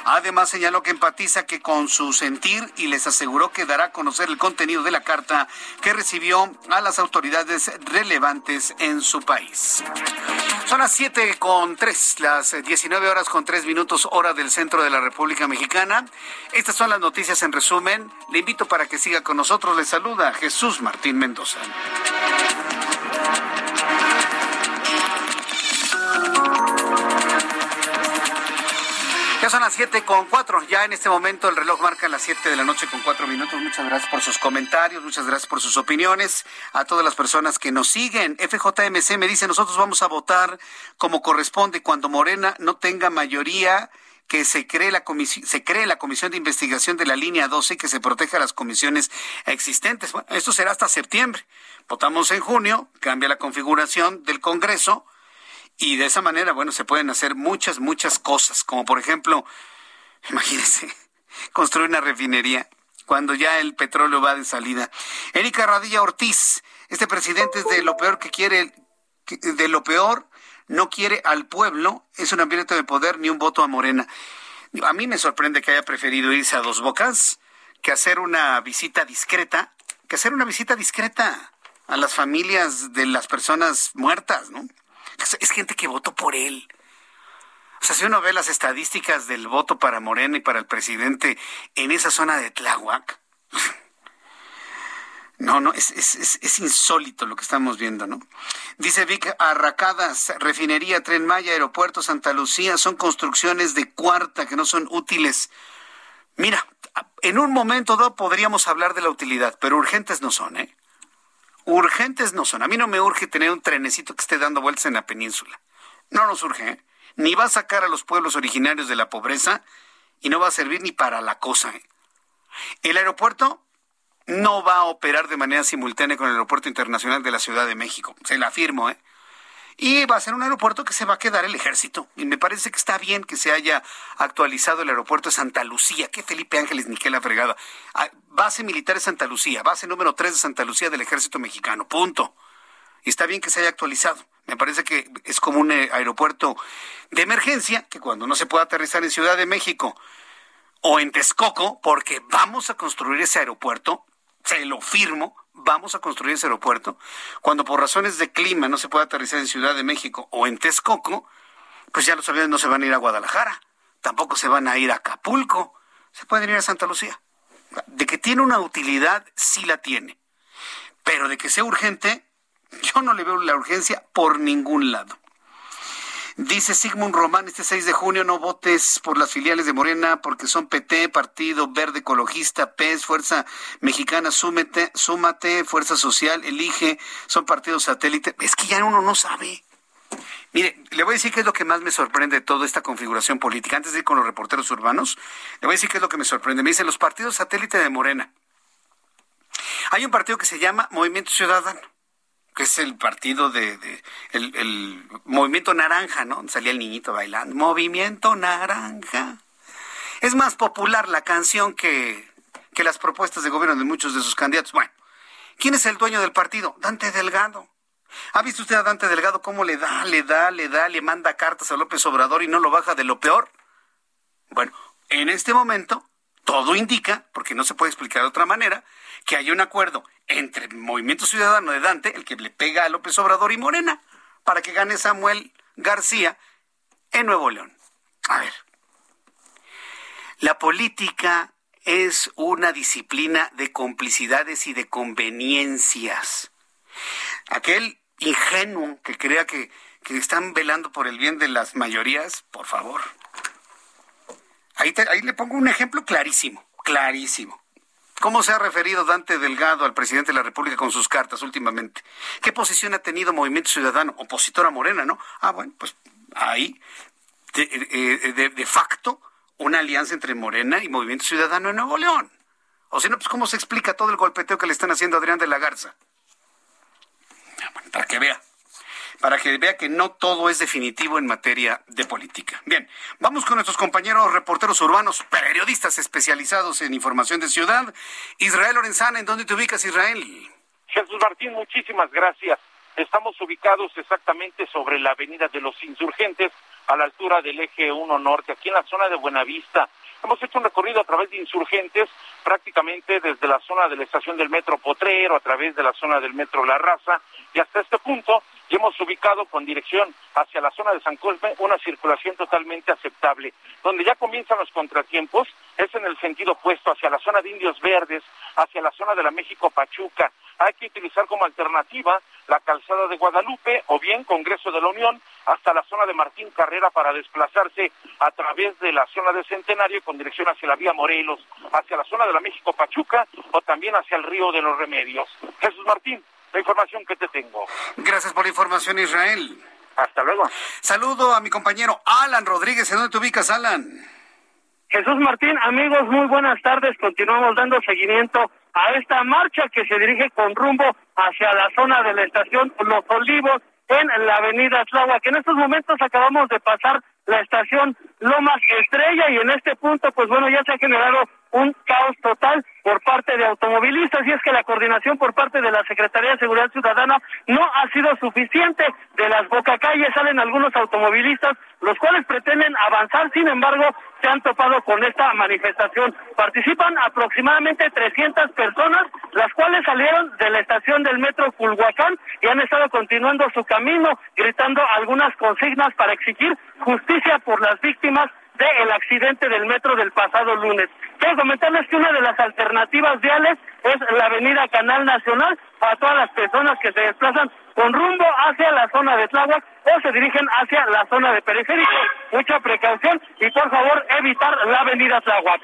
S5: Además señaló que empatiza que con su sentir y les aseguró que dará a conocer el contenido de la carta que recibió a las autoridades relevantes en su país. Son las 7 con 3, las 19 horas con 3 minutos hora del centro de la República Mexicana. Estas son las noticias en resumen. Le invito para que siga con nosotros. Le saluda Jesús Martín Mendoza. con cuatro Ya en este momento el reloj marca las siete de la noche con cuatro minutos. Muchas gracias por sus comentarios, muchas gracias por sus opiniones. A todas las personas que nos siguen, FJMC me dice, nosotros vamos a votar como corresponde cuando Morena no tenga mayoría que se cree, la se cree la comisión de investigación de la línea 12 que se proteja a las comisiones existentes. Bueno, esto será hasta septiembre. Votamos en junio, cambia la configuración del Congreso y de esa manera, bueno, se pueden hacer muchas, muchas cosas, como por ejemplo imagínense, construir una refinería cuando ya el petróleo va de salida. Erika Radilla Ortiz, este presidente es de lo peor que quiere, de lo peor, no quiere al pueblo, es un ambiente de poder ni un voto a Morena. A mí me sorprende que haya preferido irse a dos bocas que hacer una visita discreta, que hacer una visita discreta a las familias de las personas muertas, ¿no? es gente que votó por él. O sea, si uno ve las estadísticas del voto para Morena y para el presidente en esa zona de Tláhuac, no, no, es, insólito lo que estamos viendo, ¿no? Dice Vic Arracadas, refinería, Tren Maya, Aeropuerto, Santa Lucía, son construcciones de cuarta que no son útiles. Mira, en un momento dado podríamos hablar de la utilidad, pero urgentes no son, ¿eh? Urgentes no son. A mí no me urge tener un trenecito que esté dando vueltas en la península. No nos urge, ¿eh? Ni va a sacar a los pueblos originarios de la pobreza y no va a servir ni para la cosa. ¿eh? El aeropuerto no va a operar de manera simultánea con el aeropuerto internacional de la Ciudad de México. Se la afirmo, ¿eh? y va a ser un aeropuerto que se va a quedar el ejército. Y me parece que está bien que se haya actualizado el aeropuerto de Santa Lucía, que Felipe Ángeles ni que la fregada. Ah, base militar de Santa Lucía, base número 3 de Santa Lucía del ejército mexicano, punto. Y está bien que se haya actualizado. Me parece que es como un eh, aeropuerto de emergencia, que cuando no se pueda aterrizar en Ciudad de México o en Texcoco, porque vamos a construir ese aeropuerto, se lo firmo, vamos a construir ese aeropuerto, cuando por razones de clima no se puede aterrizar en Ciudad de México o en Texcoco, pues ya los aviones no se van a ir a Guadalajara, tampoco se van a ir a Acapulco, se pueden ir a Santa Lucía. De que tiene una utilidad, sí la tiene. Pero de que sea urgente, yo no le veo la urgencia por ningún lado. Dice Sigmund Román, este 6 de junio no votes por las filiales de Morena porque son PT, Partido Verde Ecologista, PES, Fuerza Mexicana, Súmete, Súmate, Fuerza Social, Elige, son partidos satélite. Es que ya uno no sabe. Mire, le voy a decir qué es lo que más me sorprende de toda esta configuración política. Antes de ir con los reporteros urbanos, le voy a decir qué es lo que me sorprende. Me dicen los partidos satélite de Morena. Hay un partido que se llama Movimiento Ciudadano que es el partido de, el, movimiento naranja, ¿no? Salía el niñito bailando. Movimiento naranja. Es más popular la canción que, que las propuestas de gobierno de muchos de sus candidatos. Bueno, ¿quién es el dueño del partido? Dante Delgado. ¿Ha visto usted a Dante Delgado cómo le da, le da, le da, le manda cartas a López Obrador y no lo baja de lo peor? Bueno, en este momento todo indica, porque no se puede explicar de otra manera, que hay un acuerdo entre el Movimiento Ciudadano de Dante, el que le pega a López Obrador y Morena, para que gane Samuel García en Nuevo León. A ver, la política es una disciplina de complicidades y de conveniencias. Aquel ingenuo que crea que, que están velando por el bien de las mayorías, por favor. Ahí, ahí le pongo un ejemplo clarísimo, clarísimo. ¿Cómo se ha referido Dante Delgado al presidente de la República con sus cartas últimamente? ¿Qué posición ha tenido Movimiento Ciudadano, opositor a Morena, no? Ah, bueno, pues ahí, de, eh, de, de facto, una alianza entre Morena y Movimiento Ciudadano en Nuevo León. O si no, pues ¿cómo se explica todo el golpeteo que le están haciendo a Adrián de la Garza? Para que vea para que vea que no todo es definitivo en materia de política. Bien, vamos con nuestros compañeros reporteros urbanos, periodistas especializados en información de ciudad. Israel Lorenzana, ¿en dónde te ubicas, Israel?
S9: Jesús Martín, muchísimas gracias. Estamos ubicados exactamente sobre la avenida de los insurgentes, a la altura del eje 1 norte, aquí en la zona de Buenavista. Hemos hecho un recorrido a través de insurgentes, prácticamente desde la zona de la estación del metro Potrero, a través de la zona del metro La Raza, y hasta este punto y hemos ubicado con dirección hacia la zona de San Cosme una circulación totalmente aceptable. Donde ya comienzan los contratiempos es en el sentido opuesto, hacia la zona de Indios Verdes, hacia la zona de la México Pachuca. Hay que utilizar como alternativa la calzada de Guadalupe o bien Congreso de la Unión hasta la zona de Martín Carrera para desplazarse a través de la zona de Centenario con dirección hacia la vía Morelos, hacia la zona de la México Pachuca o también hacia el río de los Remedios. Jesús Martín, la información que te tengo.
S5: Gracias por la información, Israel.
S9: Hasta luego.
S5: Saludo a mi compañero Alan Rodríguez. ¿En dónde te ubicas, Alan?
S13: Jesús Martín, amigos, muy buenas tardes. Continuamos dando seguimiento a esta marcha que se dirige con rumbo hacia la zona de la estación Los Olivos en la avenida que En estos momentos acabamos de pasar la estación Lomas Estrella y en este punto, pues bueno, ya se ha generado un caos total por parte de automovilistas y es que la coordinación por parte de la Secretaría de Seguridad Ciudadana no ha sido suficiente. De las bocacalles salen algunos automovilistas, los cuales pretenden avanzar, sin embargo, se han topado con esta manifestación. Participan aproximadamente 300 personas, las cuales salieron de la estación del metro Culhuacán y han estado continuando su camino, gritando algunas consignas para exigir justicia por las víctimas del accidente del metro del pasado lunes. Quiero comentarles que una de las alternativas viales es la avenida Canal Nacional para todas las personas que se desplazan con rumbo hacia la zona de Tláhuac o se dirigen hacia la zona de periférico. Mucha precaución y por favor evitar la avenida Tláhuac.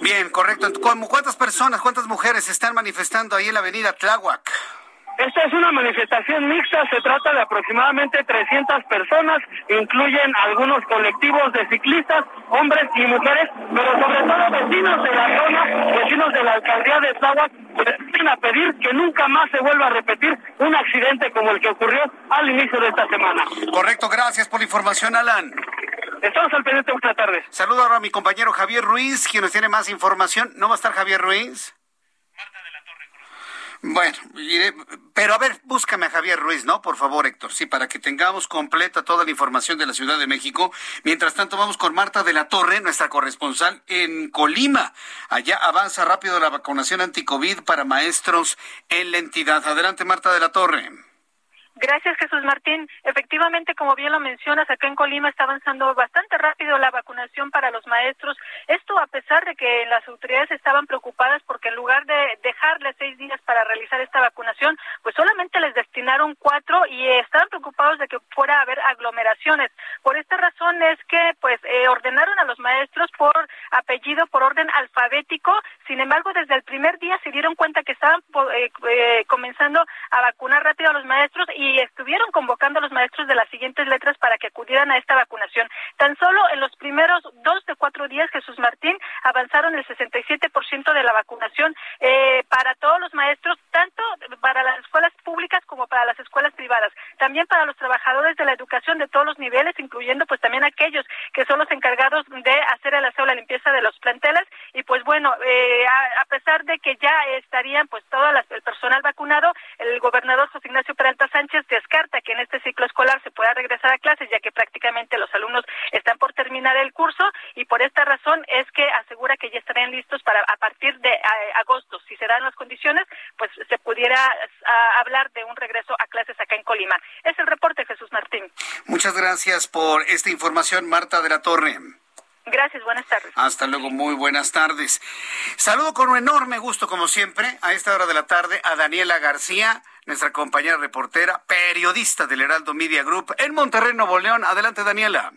S5: Bien, correcto. ¿Cuántas personas, cuántas mujeres están manifestando ahí en la avenida Tláhuac?
S13: Esta es una manifestación mixta, se trata de aproximadamente 300 personas, incluyen algunos colectivos de ciclistas, hombres y mujeres, pero sobre todo vecinos de la zona, vecinos de la alcaldía de Tláhuac, vienen a pedir que nunca más se vuelva a repetir un accidente como el que ocurrió al inicio de esta semana.
S5: Correcto, gracias por la información, Alan.
S13: Estamos al pendiente, buenas tardes.
S5: Saludo ahora a mi compañero Javier Ruiz, quien nos tiene más información. ¿No va a estar Javier Ruiz? Bueno, pero a ver, búscame a Javier Ruiz, ¿no? Por favor, Héctor, sí, para que tengamos completa toda la información de la Ciudad de México. Mientras tanto, vamos con Marta de la Torre, nuestra corresponsal en Colima. Allá avanza rápido la vacunación anticovid para maestros en la entidad. Adelante, Marta de la Torre.
S14: Gracias, Jesús Martín. Efectivamente, como bien lo mencionas, acá en Colima está avanzando bastante rápido la vacunación para los maestros. Esto a pesar de que las autoridades estaban preocupadas porque en lugar de dejarles seis días para realizar esta vacunación, pues solamente les destinaron cuatro y estaban preocupados de que fuera a haber aglomeraciones. Por esta razón es que pues eh, ordenaron a los maestros por apellido, por orden alfabético. Sin embargo, desde el primer día se dieron cuenta que estaban eh, eh, comenzando a vacunar rápido a los maestros y estuvieron convocando a los maestros de las siguientes letras para que acudieran a esta vacunación. Tan solo en los primeros dos de cuatro días, Jesús Martín, avanzaron el 67% de la vacunación eh, para todos los maestros, tanto para las escuelas públicas como para las escuelas privadas. También para los trabajadores de la educación de todos los niveles, incluyendo pues también aquellos que son los encargados de hacer el aseo, la limpieza de los planteles. Y pues bueno, eh, a, pesar de que ya estarían pues todo el personal vacunado, el gobernador José Ignacio Peralta Sánchez descarta que en este ciclo escolar se pueda regresar a clases, ya que prácticamente los alumnos están por terminar el curso y por esta razón es que asegura que ya estarían listos para a partir de agosto, si se dan las condiciones, pues se pudiera hablar de un regreso a clases acá en Colima. Es el reporte, Jesús Martín.
S5: Muchas gracias por esta información, Marta de la Torre.
S14: Gracias, buenas tardes.
S5: Hasta luego, muy buenas tardes. Saludo con un enorme gusto, como siempre, a esta hora de la tarde a Daniela García, nuestra compañera reportera, periodista del Heraldo Media Group en Monterrey, Nuevo León. Adelante, Daniela.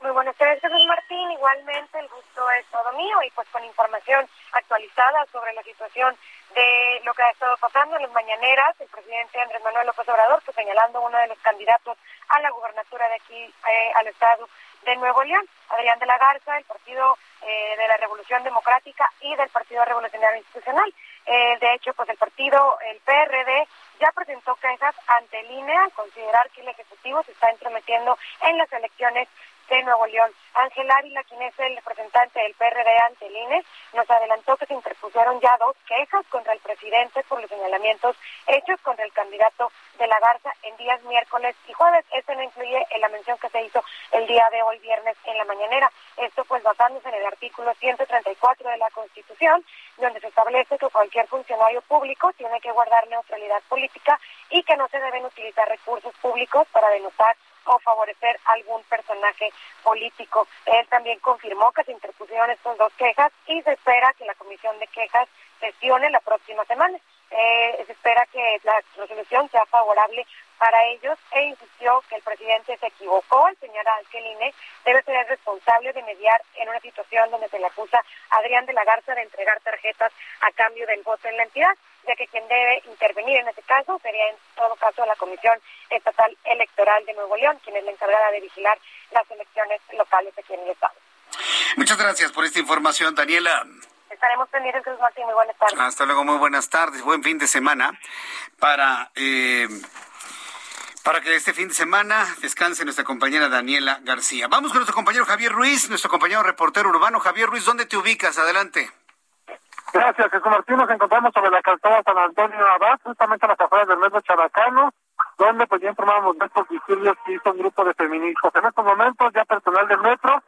S15: Muy buenas tardes, Jesús Martín. Igualmente, el gusto es todo mío y pues con información actualizada sobre la situación de lo que ha estado pasando en las mañaneras, el presidente Andrés Manuel López Obrador, pues señalando uno de los candidatos a la gubernatura de aquí eh, al estado de Nuevo León, Adrián de la Garza, del Partido eh, de la Revolución Democrática y del Partido Revolucionario Institucional. Eh, de hecho, pues el partido, el PRD, ya presentó quejas ante el INE al considerar que el Ejecutivo se está entrometiendo en las elecciones de Nuevo León. Ángel Ávila, quien es el representante del PRD ante el INE, nos adelantó que se interpusieron ya dos quejas contra el presidente por los señalamientos hechos contra el candidato de la Garza en días miércoles y jueves. Esto no incluye en la mención que se hizo el día de hoy, viernes, en la mañanera. Esto pues basándose en el artículo 134 de la Constitución, donde se establece que cualquier funcionario público tiene que guardar neutralidad política y que no se deben utilizar recursos públicos para denostar o favorecer algún personaje político. Él también confirmó que se interpusieron estas dos quejas y se espera que la comisión de quejas sesione la próxima semana. Eh, se espera que la resolución sea favorable para ellos e insistió que el presidente se equivocó al señalar que el debe ser responsable de mediar en una situación donde se le acusa a Adrián de la Garza de entregar tarjetas a cambio del voto en la entidad, ya que quien debe intervenir en ese caso sería en todo caso la Comisión Estatal Electoral de Nuevo León, quien es la encargada de vigilar las elecciones locales aquí en el Estado.
S5: Muchas gracias por esta información, Daniela.
S15: Estaremos pendientes, Martín. Muy buenas tardes.
S5: Hasta luego, muy buenas tardes. Buen fin de semana para... Eh, para que este fin de semana descanse nuestra compañera Daniela García. Vamos con nuestro compañero Javier Ruiz, nuestro compañero reportero urbano. Javier Ruiz, ¿dónde te ubicas? Adelante.
S10: Gracias, Jesús Martín. Nos encontramos sobre la calzada San Antonio Abad, justamente a las afueras del metro Chabacano, donde pues ya informamos de estos disturbios que hizo un grupo de feministas. En estos momentos ya personal del metro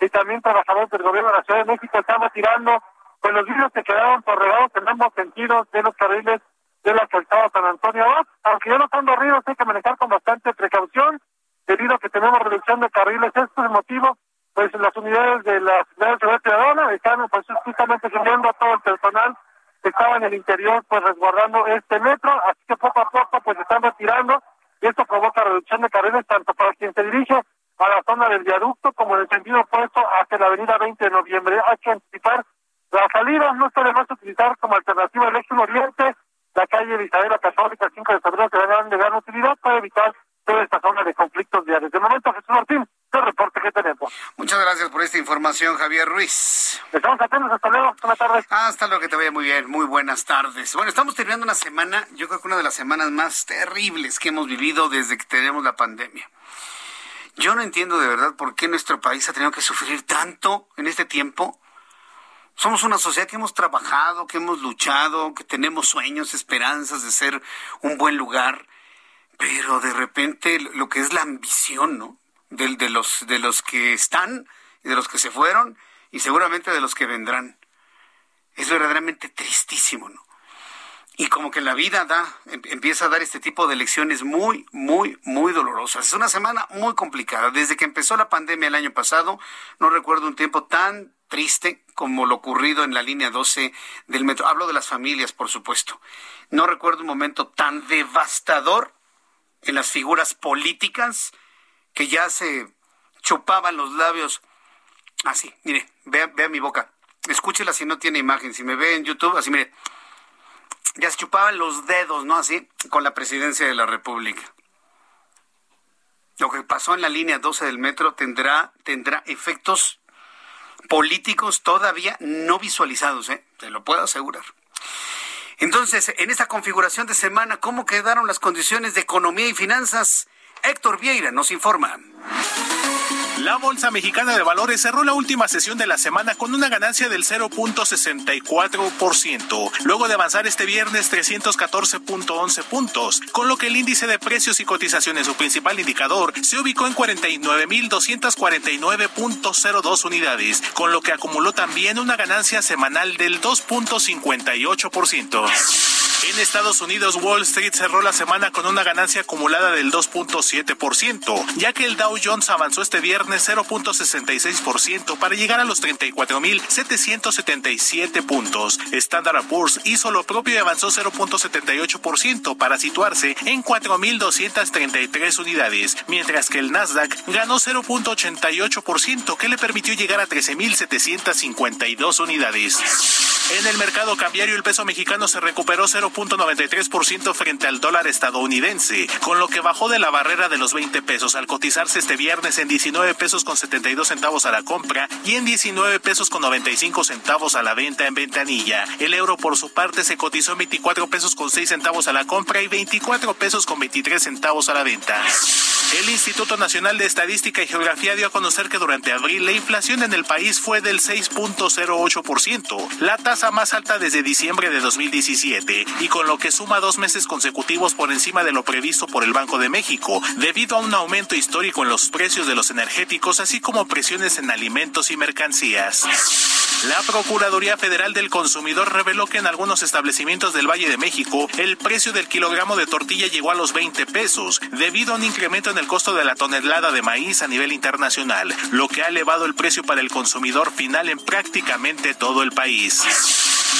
S10: y también trabajadores del gobierno de la Ciudad de México están retirando pues los vidrios que quedaron por regados en ambos sentidos de los carriles de la calzada San Antonio Abad. Aunque ya no están barridos, hay que manejar con bastante precaución, debido a que tenemos reducción de carriles. Esto es el motivo, pues las unidades de la Ciudad de Seguridad Ciudadana están pues justamente a todo el personal que estaba en el interior, pues resguardando este metro, así que poco a poco pues están retirando y esto provoca reducción de carriles tanto para quien se dirige a la zona del viaducto como en el sentido opuesto hacia la avenida 20 de noviembre. Hay que anticipar la salida, no está de más utilizar como alternativa el eje oriente la calle de Isabela Católica, 5 de febrero, que van de gran utilidad para evitar toda esta zona de conflictos diarios. De momento, Jesús Martín, el reporte que tenemos.
S5: Muchas gracias por esta información, Javier Ruiz.
S10: Estamos atentos, hasta luego, buenas tardes.
S5: Hasta luego, que te vaya muy bien, muy buenas tardes. Bueno, estamos terminando una semana, yo creo que una de las semanas más terribles que hemos vivido desde que tenemos la pandemia. Yo no entiendo de verdad por qué nuestro país ha tenido que sufrir tanto en este tiempo somos una sociedad que hemos trabajado, que hemos luchado, que tenemos sueños, esperanzas de ser un buen lugar, pero de repente lo que es la ambición, ¿no? De, de, los, de los que están y de los que se fueron y seguramente de los que vendrán. Es verdaderamente tristísimo, ¿no? Y como que la vida da, em, empieza a dar este tipo de lecciones muy, muy, muy dolorosas. Es una semana muy complicada. Desde que empezó la pandemia el año pasado, no recuerdo un tiempo tan triste como lo ocurrido en la línea 12 del metro. Hablo de las familias, por supuesto. No recuerdo un momento tan devastador en las figuras políticas que ya se chupaban los labios. Así, mire, vea, vea mi boca. Escúchela si no tiene imagen. Si me ve en YouTube, así, mire. Ya se chupaban los dedos, ¿no? Así, con la presidencia de la República. Lo que pasó en la línea 12 del metro tendrá, tendrá efectos políticos todavía no visualizados, ¿eh? te lo puedo asegurar. Entonces, en esta configuración de semana, ¿cómo quedaron las condiciones de economía y finanzas? Héctor Vieira nos informa.
S16: La Bolsa Mexicana de Valores cerró la última sesión de la semana con una ganancia del 0.64%, luego de avanzar este viernes 314.11 puntos, con lo que el índice de precios y cotizaciones, su principal indicador, se ubicó en 49.249.02 unidades, con lo que acumuló también una ganancia semanal del 2.58%. En Estados Unidos, Wall Street cerró la semana con una ganancia acumulada del 2.7%, ya que el Dow Jones avanzó este viernes 0.66% para llegar a los 34.777 puntos. Standard Poor's hizo lo propio y avanzó 0.78% para situarse en 4.233 unidades, mientras que el Nasdaq ganó 0.88% que le permitió llegar a 13.752 unidades. En el mercado cambiario el peso mexicano se recuperó 0.93% frente al dólar estadounidense, con lo que bajó de la barrera de los 20 pesos al cotizarse este viernes en 19 pesos con 72 centavos a la compra y en 19 pesos con 95 centavos a la venta en ventanilla. El euro por su parte se cotizó en 24 pesos con 6 centavos a la compra y 24 pesos con 23 centavos a la venta. El Instituto Nacional de Estadística y Geografía dio a conocer que durante abril la inflación en el país fue del 6.08%, la tasa más alta desde diciembre de 2017, y con lo que suma dos meses consecutivos por encima de lo previsto por el Banco de México, debido a un aumento histórico en los precios de los energéticos, así como presiones en alimentos y mercancías. La Procuraduría Federal del Consumidor reveló que en algunos establecimientos del Valle de México el precio del kilogramo de tortilla llegó a los 20 pesos, debido a un incremento en el costo de la tonelada de maíz a nivel internacional, lo que ha elevado el precio para el consumidor final en prácticamente todo el país.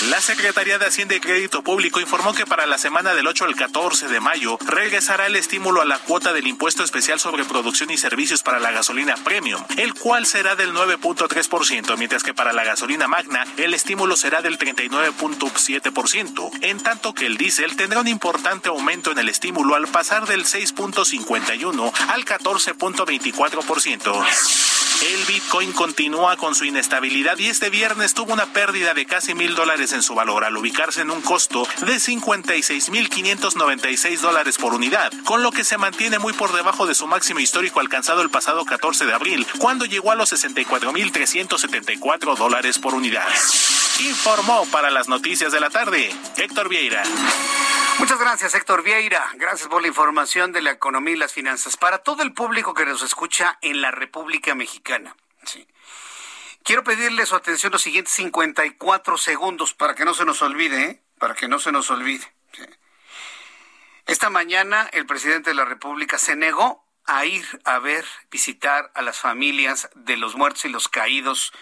S16: La Secretaría de Hacienda y Crédito Público informó que para la semana del 8 al 14 de mayo regresará el estímulo a la cuota del impuesto especial sobre producción y servicios para la gasolina premium, el cual será del 9.3%, mientras que para la gasolina magna el estímulo será del 39.7%, en tanto que el diésel tendrá un importante aumento en el estímulo al pasar del 6.51 al 14.24%. El Bitcoin continúa con su inestabilidad y este viernes tuvo una pérdida de casi mil dólares en su valor al ubicarse en un costo de 56.596 dólares por unidad, con lo que se mantiene muy por debajo de su máximo histórico alcanzado el pasado 14 de abril, cuando llegó a los 64.374 dólares por unidad. Informó para las noticias de la tarde Héctor Vieira.
S5: Muchas gracias, Héctor Vieira. Gracias por la información de la economía y las finanzas. Para todo el público que nos escucha en la República Mexicana. Quiero pedirle su atención los siguientes 54 segundos para que no se nos olvide, ¿eh? para que no se nos olvide. Esta mañana el presidente de la República se negó a ir a ver, visitar a las familias de los muertos y los caídos,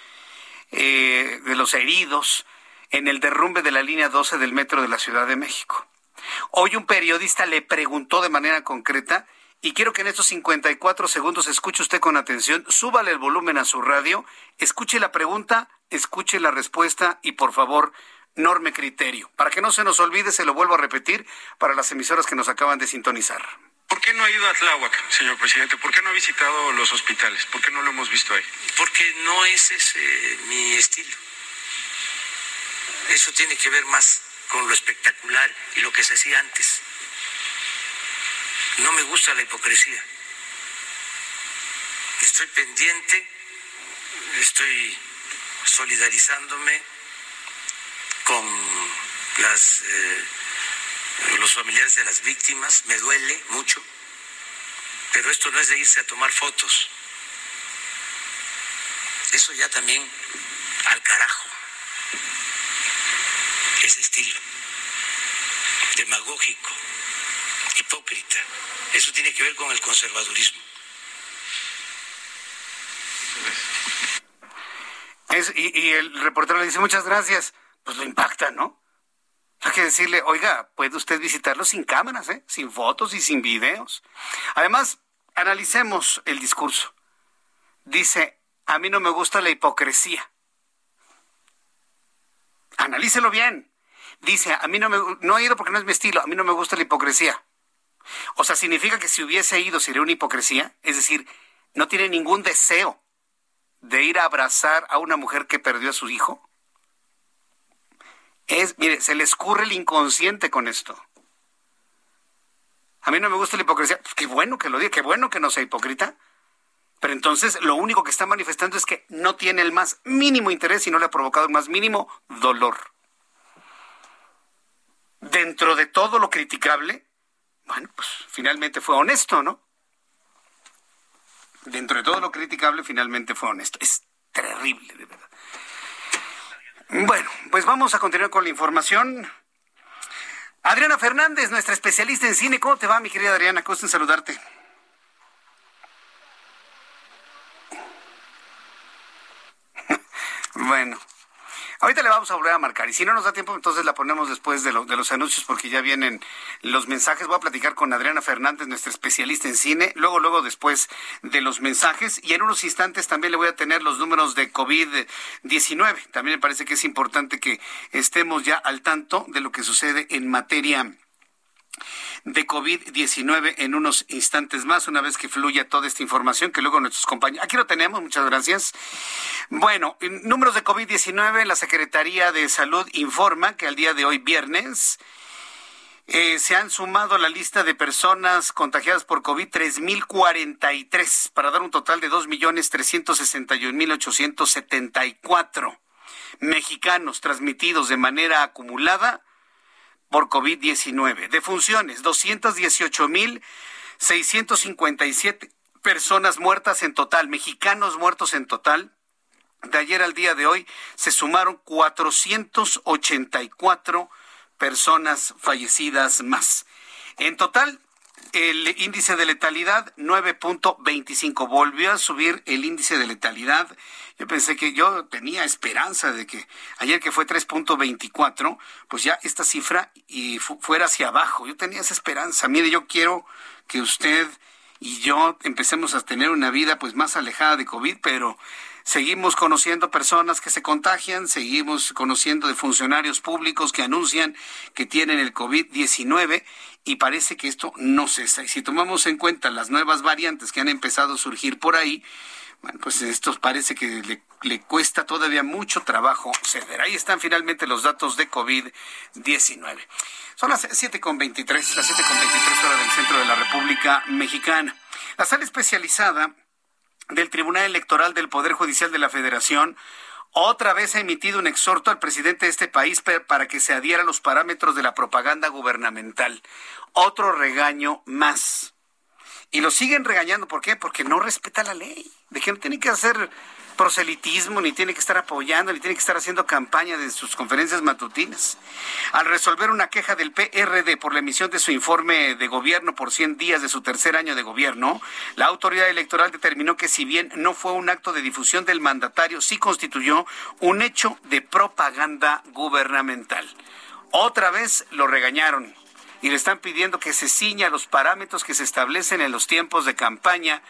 S5: eh, de los heridos en el derrumbe de la línea 12 del metro de la Ciudad de México. Hoy un periodista le preguntó de manera concreta y quiero que en estos 54 segundos escuche usted con atención, súbale el volumen a su radio, escuche la pregunta, escuche la respuesta y por favor, norme criterio. Para que no se nos olvide, se lo vuelvo a repetir para las emisoras que nos acaban de sintonizar.
S17: ¿Por qué no ha ido a Tláhuac, señor presidente? ¿Por qué no ha visitado los hospitales? ¿Por qué no lo hemos visto ahí?
S12: Porque no es ese mi estilo. Eso tiene que ver más con lo espectacular y lo que se hacía antes. No me gusta la hipocresía. Estoy pendiente, estoy solidarizándome con las, eh, los familiares de las víctimas, me duele mucho, pero esto no es de irse a tomar fotos. Eso ya también al carajo. Ese estilo demagógico, hipócrita. Eso tiene que ver con el conservadurismo.
S5: Y, el reportero le dice muchas gracias. Pues lo impacta, ¿no? Hay que decirle, oiga, puede usted visitarlo sin cámaras, ¿eh? sin fotos y sin videos. Además, analicemos el discurso. Dice, a mí no me gusta la hipocresía. Analícelo bien. Dice, a mí no me, no he ido porque no es mi estilo, a mí no me gusta la hipocresía. O sea, significa que si hubiese ido sería una hipocresía, es decir, no tiene ningún deseo de ir a abrazar a una mujer que perdió a su hijo. Es, mire, se le escurre el inconsciente con esto. A mí no me gusta la hipocresía. Pues qué bueno que lo diga, qué bueno que no sea hipócrita. Pero entonces lo único que está manifestando es que no tiene el más mínimo interés y no le ha provocado el más mínimo dolor. Dentro de todo lo criticable, bueno, pues finalmente fue honesto, ¿no? Dentro de todo lo criticable, finalmente fue honesto. Es terrible, de verdad. Bueno, pues vamos a continuar con la información. Adriana Fernández, nuestra especialista en cine. ¿Cómo te va, mi querida Adriana? Gusto en saludarte. bueno. Ahorita le vamos a volver a marcar y si no nos da tiempo, entonces la ponemos después de, de los anuncios porque ya vienen los mensajes. Voy a platicar con Adriana Fernández, nuestra especialista en cine, luego, luego después de los mensajes y en unos instantes también le voy a tener los números de COVID-19. También me parece que es importante que estemos ya al tanto de lo que sucede en materia de COVID-19 en unos instantes más, una vez que fluya toda esta información que luego nuestros compañeros. Aquí lo tenemos, muchas gracias. Bueno, números de COVID-19, la Secretaría de Salud informa que al día de hoy, viernes, eh, se han sumado a la lista de personas contagiadas por COVID 3.043 para dar un total de 2.361.874 mexicanos transmitidos de manera acumulada por COVID-19. De funciones, 218.657 personas muertas en total, mexicanos muertos en total. De ayer al día de hoy se sumaron 484 personas fallecidas más. En total, el índice de letalidad 9.25. Volvió a subir el índice de letalidad. Yo pensé que yo tenía esperanza de que ayer que fue 3.24, pues ya esta cifra y fuera hacia abajo. Yo tenía esa esperanza. Mire, yo quiero que usted y yo empecemos a tener una vida pues más alejada de COVID, pero Seguimos conociendo personas que se contagian, seguimos conociendo de funcionarios públicos que anuncian que tienen el COVID-19 y parece que esto no cesa. Y si tomamos en cuenta las nuevas variantes que han empezado a surgir por ahí, bueno, pues esto parece que le, cuesta todavía mucho trabajo ceder. Ahí están finalmente los datos de COVID-19. Son las 7.23, las 7.23 horas del centro de la República Mexicana. La sala especializada del Tribunal Electoral del Poder Judicial de la Federación otra vez ha emitido un exhorto al presidente de este país para que se adhiera a los parámetros de la propaganda gubernamental. Otro regaño más. Y lo siguen regañando. ¿Por qué? Porque no respeta la ley. De que no tiene que hacer proselitismo, ni tiene que estar apoyando, ni tiene que estar haciendo campaña de sus conferencias matutinas. Al resolver una queja del PRD por la emisión de su informe de gobierno por 100 días de su tercer año de gobierno, la autoridad electoral determinó que si bien no fue un acto de difusión del mandatario, sí constituyó un hecho de propaganda gubernamental. Otra vez lo regañaron y le están pidiendo que se ciña los parámetros que se establecen en los tiempos de campaña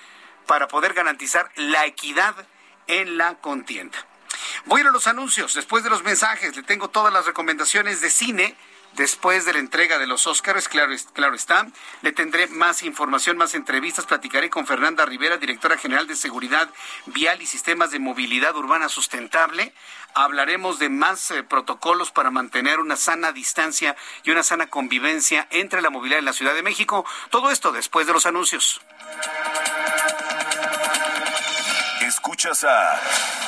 S5: para poder garantizar la equidad en la contienda. Voy a los anuncios, después de los mensajes, le tengo todas las recomendaciones de cine. Después de la entrega de los Óscares, claro, claro está, le tendré más información, más entrevistas. Platicaré con Fernanda Rivera, directora general de Seguridad Vial y Sistemas de Movilidad Urbana Sustentable. Hablaremos de más eh, protocolos para mantener una sana distancia y una sana convivencia entre la movilidad en la Ciudad de México. Todo esto después de los anuncios.
S4: Escuchas a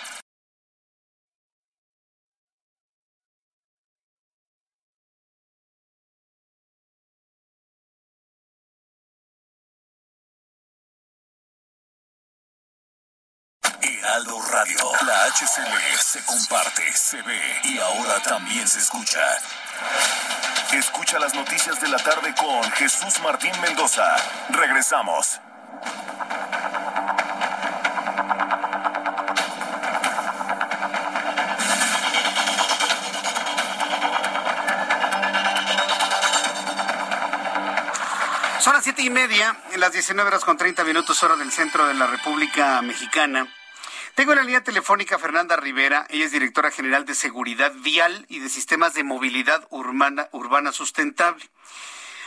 S4: HCL se comparte, se ve y ahora también se escucha. Escucha las noticias de la tarde con Jesús Martín Mendoza. Regresamos.
S5: Son las siete y media, las 19 horas con 30 minutos, hora del centro de la República Mexicana. Tengo en la línea telefónica Fernanda Rivera, ella es directora general de Seguridad Vial y de Sistemas de Movilidad Urbana, Urbana Sustentable.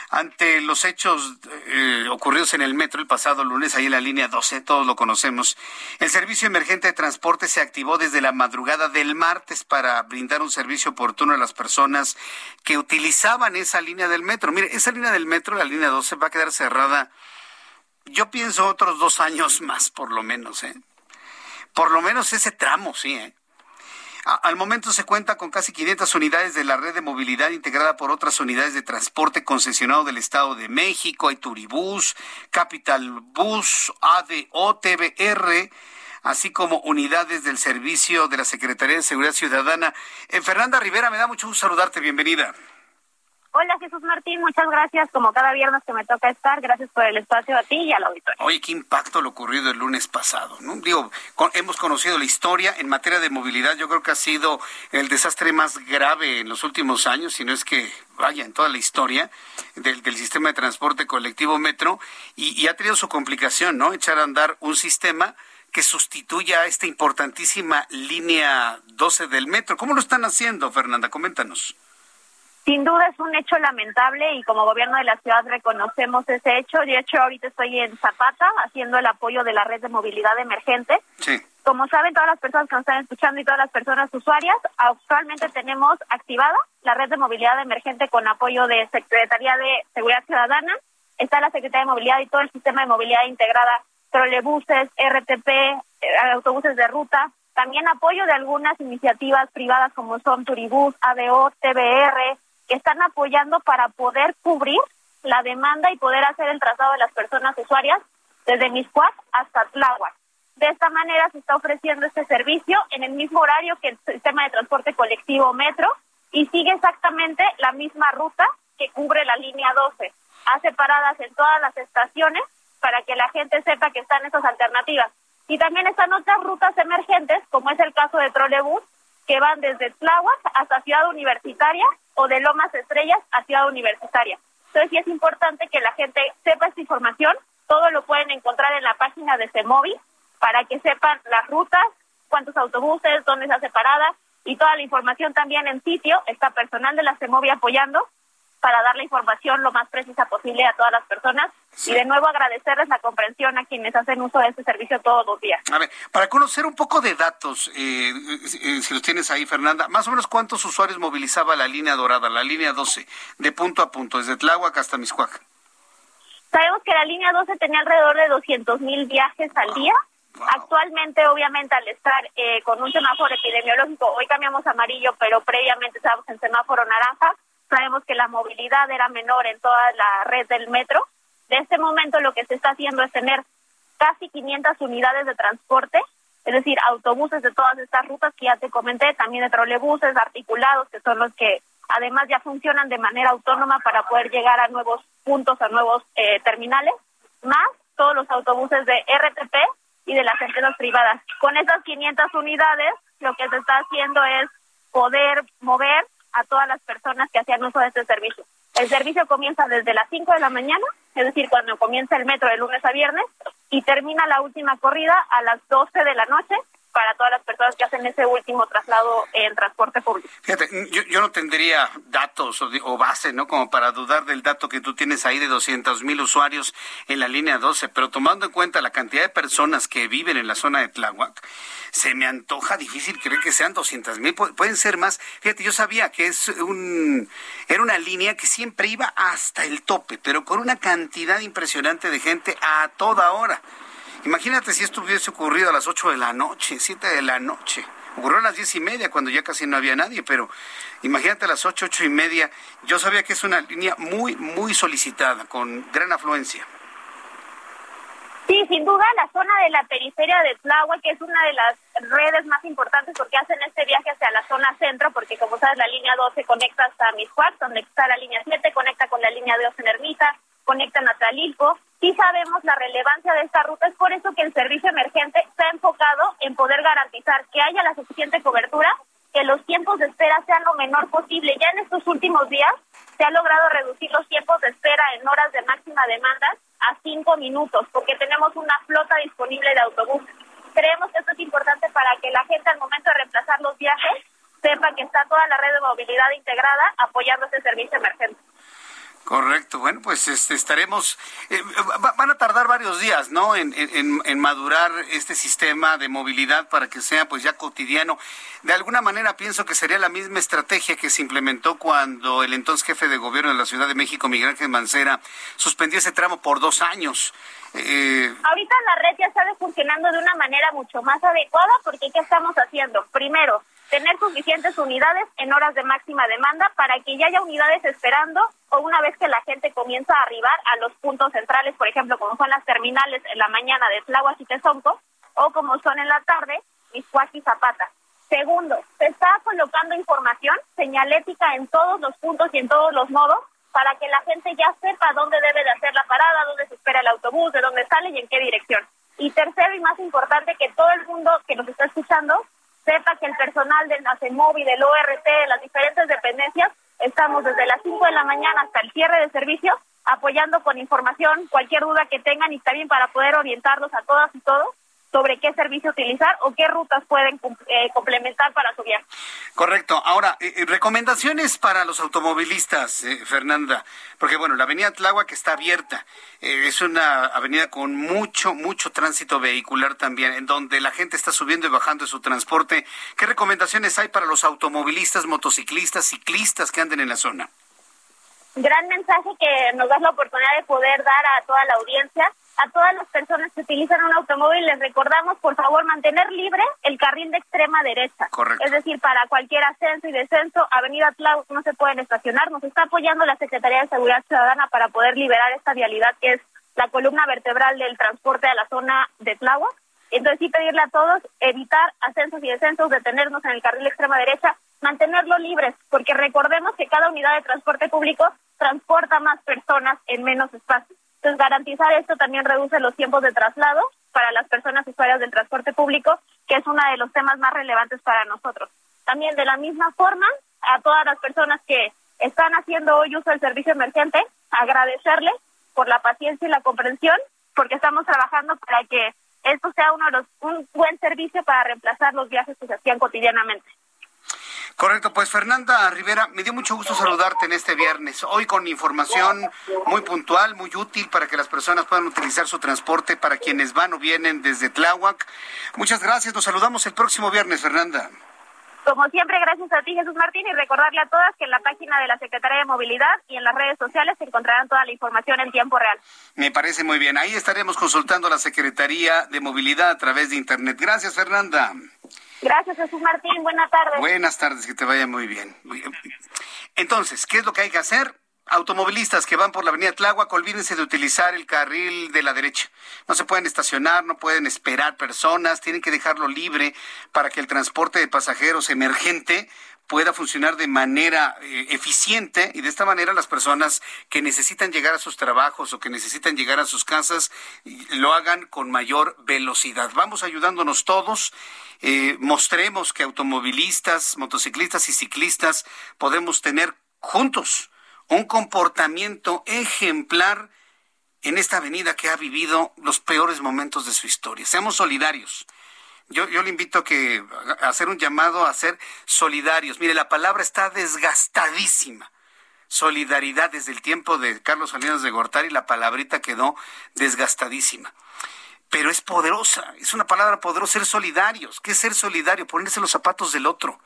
S5: Ante los hechos eh, ocurridos en el metro el pasado lunes, ahí en la línea 12, todos lo conocemos, el servicio emergente de transporte se activó desde la madrugada del martes para brindar un servicio oportuno a las personas que utilizaban esa línea del metro. Mire, esa línea del metro, la línea 12, va a quedar cerrada, yo pienso, otros dos años más, por lo menos, ¿eh? Por lo menos ese tramo, sí. ¿eh? al momento se cuenta con casi 500 unidades de la red de movilidad integrada por otras unidades de transporte concesionado del Estado de México, hay Turibús, Capital Bus, ADO, TBR, así como unidades del servicio de la Secretaría de Seguridad Ciudadana. Eh, Fernanda Rivera, me da mucho gusto saludarte, bienvenida.
S18: Hola Jesús Martín, muchas gracias como cada viernes que me toca estar. Gracias por el espacio a ti y al auditorio.
S5: Oye, qué impacto lo ocurrido el lunes pasado. ¿no? Digo, hemos conocido la historia en materia de movilidad. Yo creo que ha sido el desastre más grave en los últimos años, si no es que vaya en toda la historia del, sistema de transporte colectivo metro y ha tenido su complicación, ¿no? Echar a andar un sistema que sustituya a esta importantísima línea 12 del metro. ¿Cómo lo están haciendo, Fernanda? Coméntanos.
S18: Sin duda es un hecho lamentable y como gobierno de la ciudad reconocemos ese hecho. De hecho, ahorita estoy en Zapata haciendo el apoyo de la red de movilidad emergente.
S5: Sí.
S18: Como saben todas las personas que nos están escuchando y todas las personas usuarias, actualmente tenemos activada la red de movilidad emergente con apoyo de Secretaría de Seguridad Ciudadana. Está la Secretaría de Movilidad y todo el sistema de movilidad integrada, trolebuses, RTP, eh, autobuses de ruta. También apoyo de algunas iniciativas privadas como son Turibús, ADO, TBR, que están apoyando para poder cubrir la demanda y poder hacer el trazado de las personas usuarias desde Miscuac hasta Tláhuac. De esta manera se está ofreciendo este servicio en el mismo horario que el sistema de transporte colectivo Metro y sigue exactamente la misma ruta que cubre la línea 12. Hace paradas en todas las estaciones para que la gente sepa que están esas alternativas. Y también están otras rutas emergentes, como es el caso de Trolebús, que van desde Tláhuac hasta Ciudad Universitaria o de Lomas Estrellas a Ciudad Universitaria. Entonces sí es importante que la gente sepa esta información, todo lo pueden encontrar en la página de CEMOVI para que sepan las rutas, cuántos autobuses, dónde se hace parada y toda la información también en sitio, está personal de la CEMOVI apoyando para dar la información lo más precisa posible a todas las personas. Y de nuevo agradecerles la comprensión a quienes hacen uso de este servicio todos los días.
S5: A ver, para conocer un poco de datos, eh, eh, si los tienes ahí, Fernanda, más o menos cuántos usuarios movilizaba la línea dorada, la línea 12, de punto a punto, desde Tláhuac hasta Miscuac.
S18: Sabemos que la línea 12 tenía alrededor de 200 mil viajes al día. Actualmente, obviamente, al estar eh, con un semáforo epidemiológico, hoy cambiamos a amarillo, pero previamente estábamos en semáforo naranja, Sabemos que la movilidad era menor en toda la red del metro. De este momento lo que se está haciendo es tener casi 500 unidades de transporte, es decir, autobuses de todas estas rutas que ya te comenté, también de trolebuses articulados, que son los que además ya funcionan de manera autónoma para poder llegar a nuevos puntos, a nuevos eh, terminales, más todos los autobuses de RTP y de las empresas privadas. Con esas 500 unidades, lo que se está haciendo es poder mover a todas las personas que hacían uso de este servicio. El servicio comienza desde las 5 de la mañana, es decir, cuando comienza el metro de lunes a viernes, y termina la última corrida a las 12 de la noche para todas las personas que hacen ese último traslado en transporte público.
S5: Fíjate, yo, no tendría datos o, base, ¿no? Como para dudar del dato que tú tienes ahí de 200 mil usuarios en la línea 12, pero tomando en cuenta la cantidad de personas que viven en la zona de Tláhuac, se me antoja difícil creer que sean 200 mil, pueden ser más. Fíjate, yo sabía que es un, era una línea que siempre iba hasta el tope, pero con una cantidad impresionante de gente a toda hora. Imagínate si esto hubiese ocurrido a las 8 de la noche, 7 de la noche. Ocurrió a las diez y media cuando ya casi no había nadie, pero imagínate a las ocho, ocho y media. Yo sabía que es una línea muy, muy solicitada, con gran afluencia.
S18: Sí, sin duda la zona de la periferia de Tláhuac, que es una de las redes más importantes porque hacen este viaje hacia la zona centro, porque como sabes la línea 12 conecta hasta Miscuac, donde está la línea 7, conecta con la línea 2 en Ermita, conectan a Talilco. Sí sabemos la relevancia de esta ruta, es por eso que el servicio emergente está enfocado en poder garantizar que haya la suficiente cobertura, que los tiempos de espera sean lo menor posible. Ya en estos últimos días se ha logrado reducir los tiempos de espera en horas de máxima demanda a cinco minutos, porque tenemos una flota disponible de autobuses. Creemos que esto es importante para que la gente al momento de reemplazar los viajes sepa que está toda la red de movilidad integrada apoyando este servicio emergente.
S5: Correcto, bueno, pues este, estaremos, eh, van a tardar varios días, ¿no? En, en, madurar este sistema de movilidad para que sea pues ya cotidiano. De alguna manera pienso que sería la misma estrategia que se implementó cuando el entonces jefe de gobierno de la Ciudad de México, Miguel Ángel Mancera, suspendió ese tramo por dos años.
S18: Eh... Ahorita la red ya está funcionando de una manera mucho más adecuada porque ¿qué estamos haciendo? Primero, tener suficientes unidades en horas de máxima demanda para que ya haya unidades esperando o una vez que la gente comienza a arribar a los puntos centrales, por ejemplo, como son las terminales en la mañana de Tláhuac y Tezonco, o como son en la tarde, Miscuac y Zapata. Segundo, se está colocando información señalética en todos los puntos y en todos los modos para que la gente ya sepa dónde debe de hacer la parada, dónde se espera el autobús, de dónde sale y en qué dirección. Y tercero y más importante, que todo el mundo que nos está escuchando sepa que el personal del NACEMOVI, del ORT, de las diferentes dependencias, estamos desde las 5 de la mañana hasta el cierre de servicio apoyando con información cualquier duda que tengan y también para poder orientarlos a todas y todos sobre qué servicio utilizar o qué rutas pueden eh, complementar para su viaje.
S5: Correcto. Ahora, eh, eh, recomendaciones para los automovilistas, Fernanda, porque bueno, la avenida Tláhuac está abierta. es una avenida con mucho, mucho tránsito vehicular también, en donde la gente está subiendo y bajando de su transporte. ¿Qué recomendaciones hay para los automovilistas, motociclistas, ciclistas que anden en la zona?
S18: Gran mensaje que nos da la oportunidad de poder dar a toda la audiencia a todas las personas que utilizan un automóvil les recordamos, por favor, mantener libre el carril de extrema derecha. Es decir, para cualquier ascenso y descenso, Avenida Tláhuac no se pueden estacionar. Nos está apoyando la Secretaría de Seguridad Ciudadana para poder liberar esta vialidad que es la columna vertebral del transporte a la zona de Tláhuac. Entonces sí pedirle a todos evitar ascensos y descensos, detenernos en el carril de extrema derecha, mantenerlo libres, porque recordemos que cada unidad de transporte público transporta más personas en menos espacio. Entonces, garantizar esto también reduce los tiempos de traslado para las personas usuarias del transporte público, que es uno de los temas más relevantes para nosotros. También, de la misma forma, a todas las personas que están haciendo hoy uso del servicio emergente, agradecerles por la paciencia y la comprensión, porque estamos trabajando para que esto sea uno de los, un buen servicio para reemplazar los viajes que se hacían cotidianamente.
S5: Correcto, pues Fernanda Rivera, me dio mucho gusto saludarte en este viernes. Hoy con información muy puntual, muy útil para que las personas puedan utilizar su transporte para quienes van o vienen desde Tláhuac. Muchas gracias, nos saludamos el próximo viernes, Fernanda.
S18: Como siempre, gracias a ti, Jesús Martín, y recordarle a todas que en la página de la Secretaría de Movilidad y en las redes sociales se encontrarán toda la información en tiempo real.
S5: Me parece muy bien. Ahí estaremos consultando a la Secretaría de Movilidad a través de Internet. Gracias, Fernanda.
S18: Gracias, Jesús Martín. Buenas tardes.
S5: Buenas tardes, que te vaya muy bien. Entonces, ¿qué es lo que hay que hacer? Automovilistas que van por la avenida Tláhuac, olvídense de utilizar el carril de la derecha. No se pueden estacionar, no pueden esperar personas, tienen que dejarlo libre para que el transporte de pasajeros emergente pueda funcionar de manera eh, eficiente y de esta manera las personas que necesitan llegar a sus trabajos o que necesitan llegar a sus casas lo hagan con mayor velocidad. Vamos ayudándonos todos eh, mostremos que automovilistas, motociclistas y ciclistas podemos tener juntos un comportamiento ejemplar en esta avenida que ha vivido los peores momentos de su historia. Seamos solidarios. Yo, yo le invito a, que, a hacer un llamado a ser solidarios. Mire, la palabra está desgastadísima. Solidaridad desde el tiempo de Carlos Salinas de Gortari, la palabrita quedó desgastadísima pero es poderosa, es una palabra poderosa, ser solidarios. ¿Qué es ser solidario? Ponerse los zapatos del otro,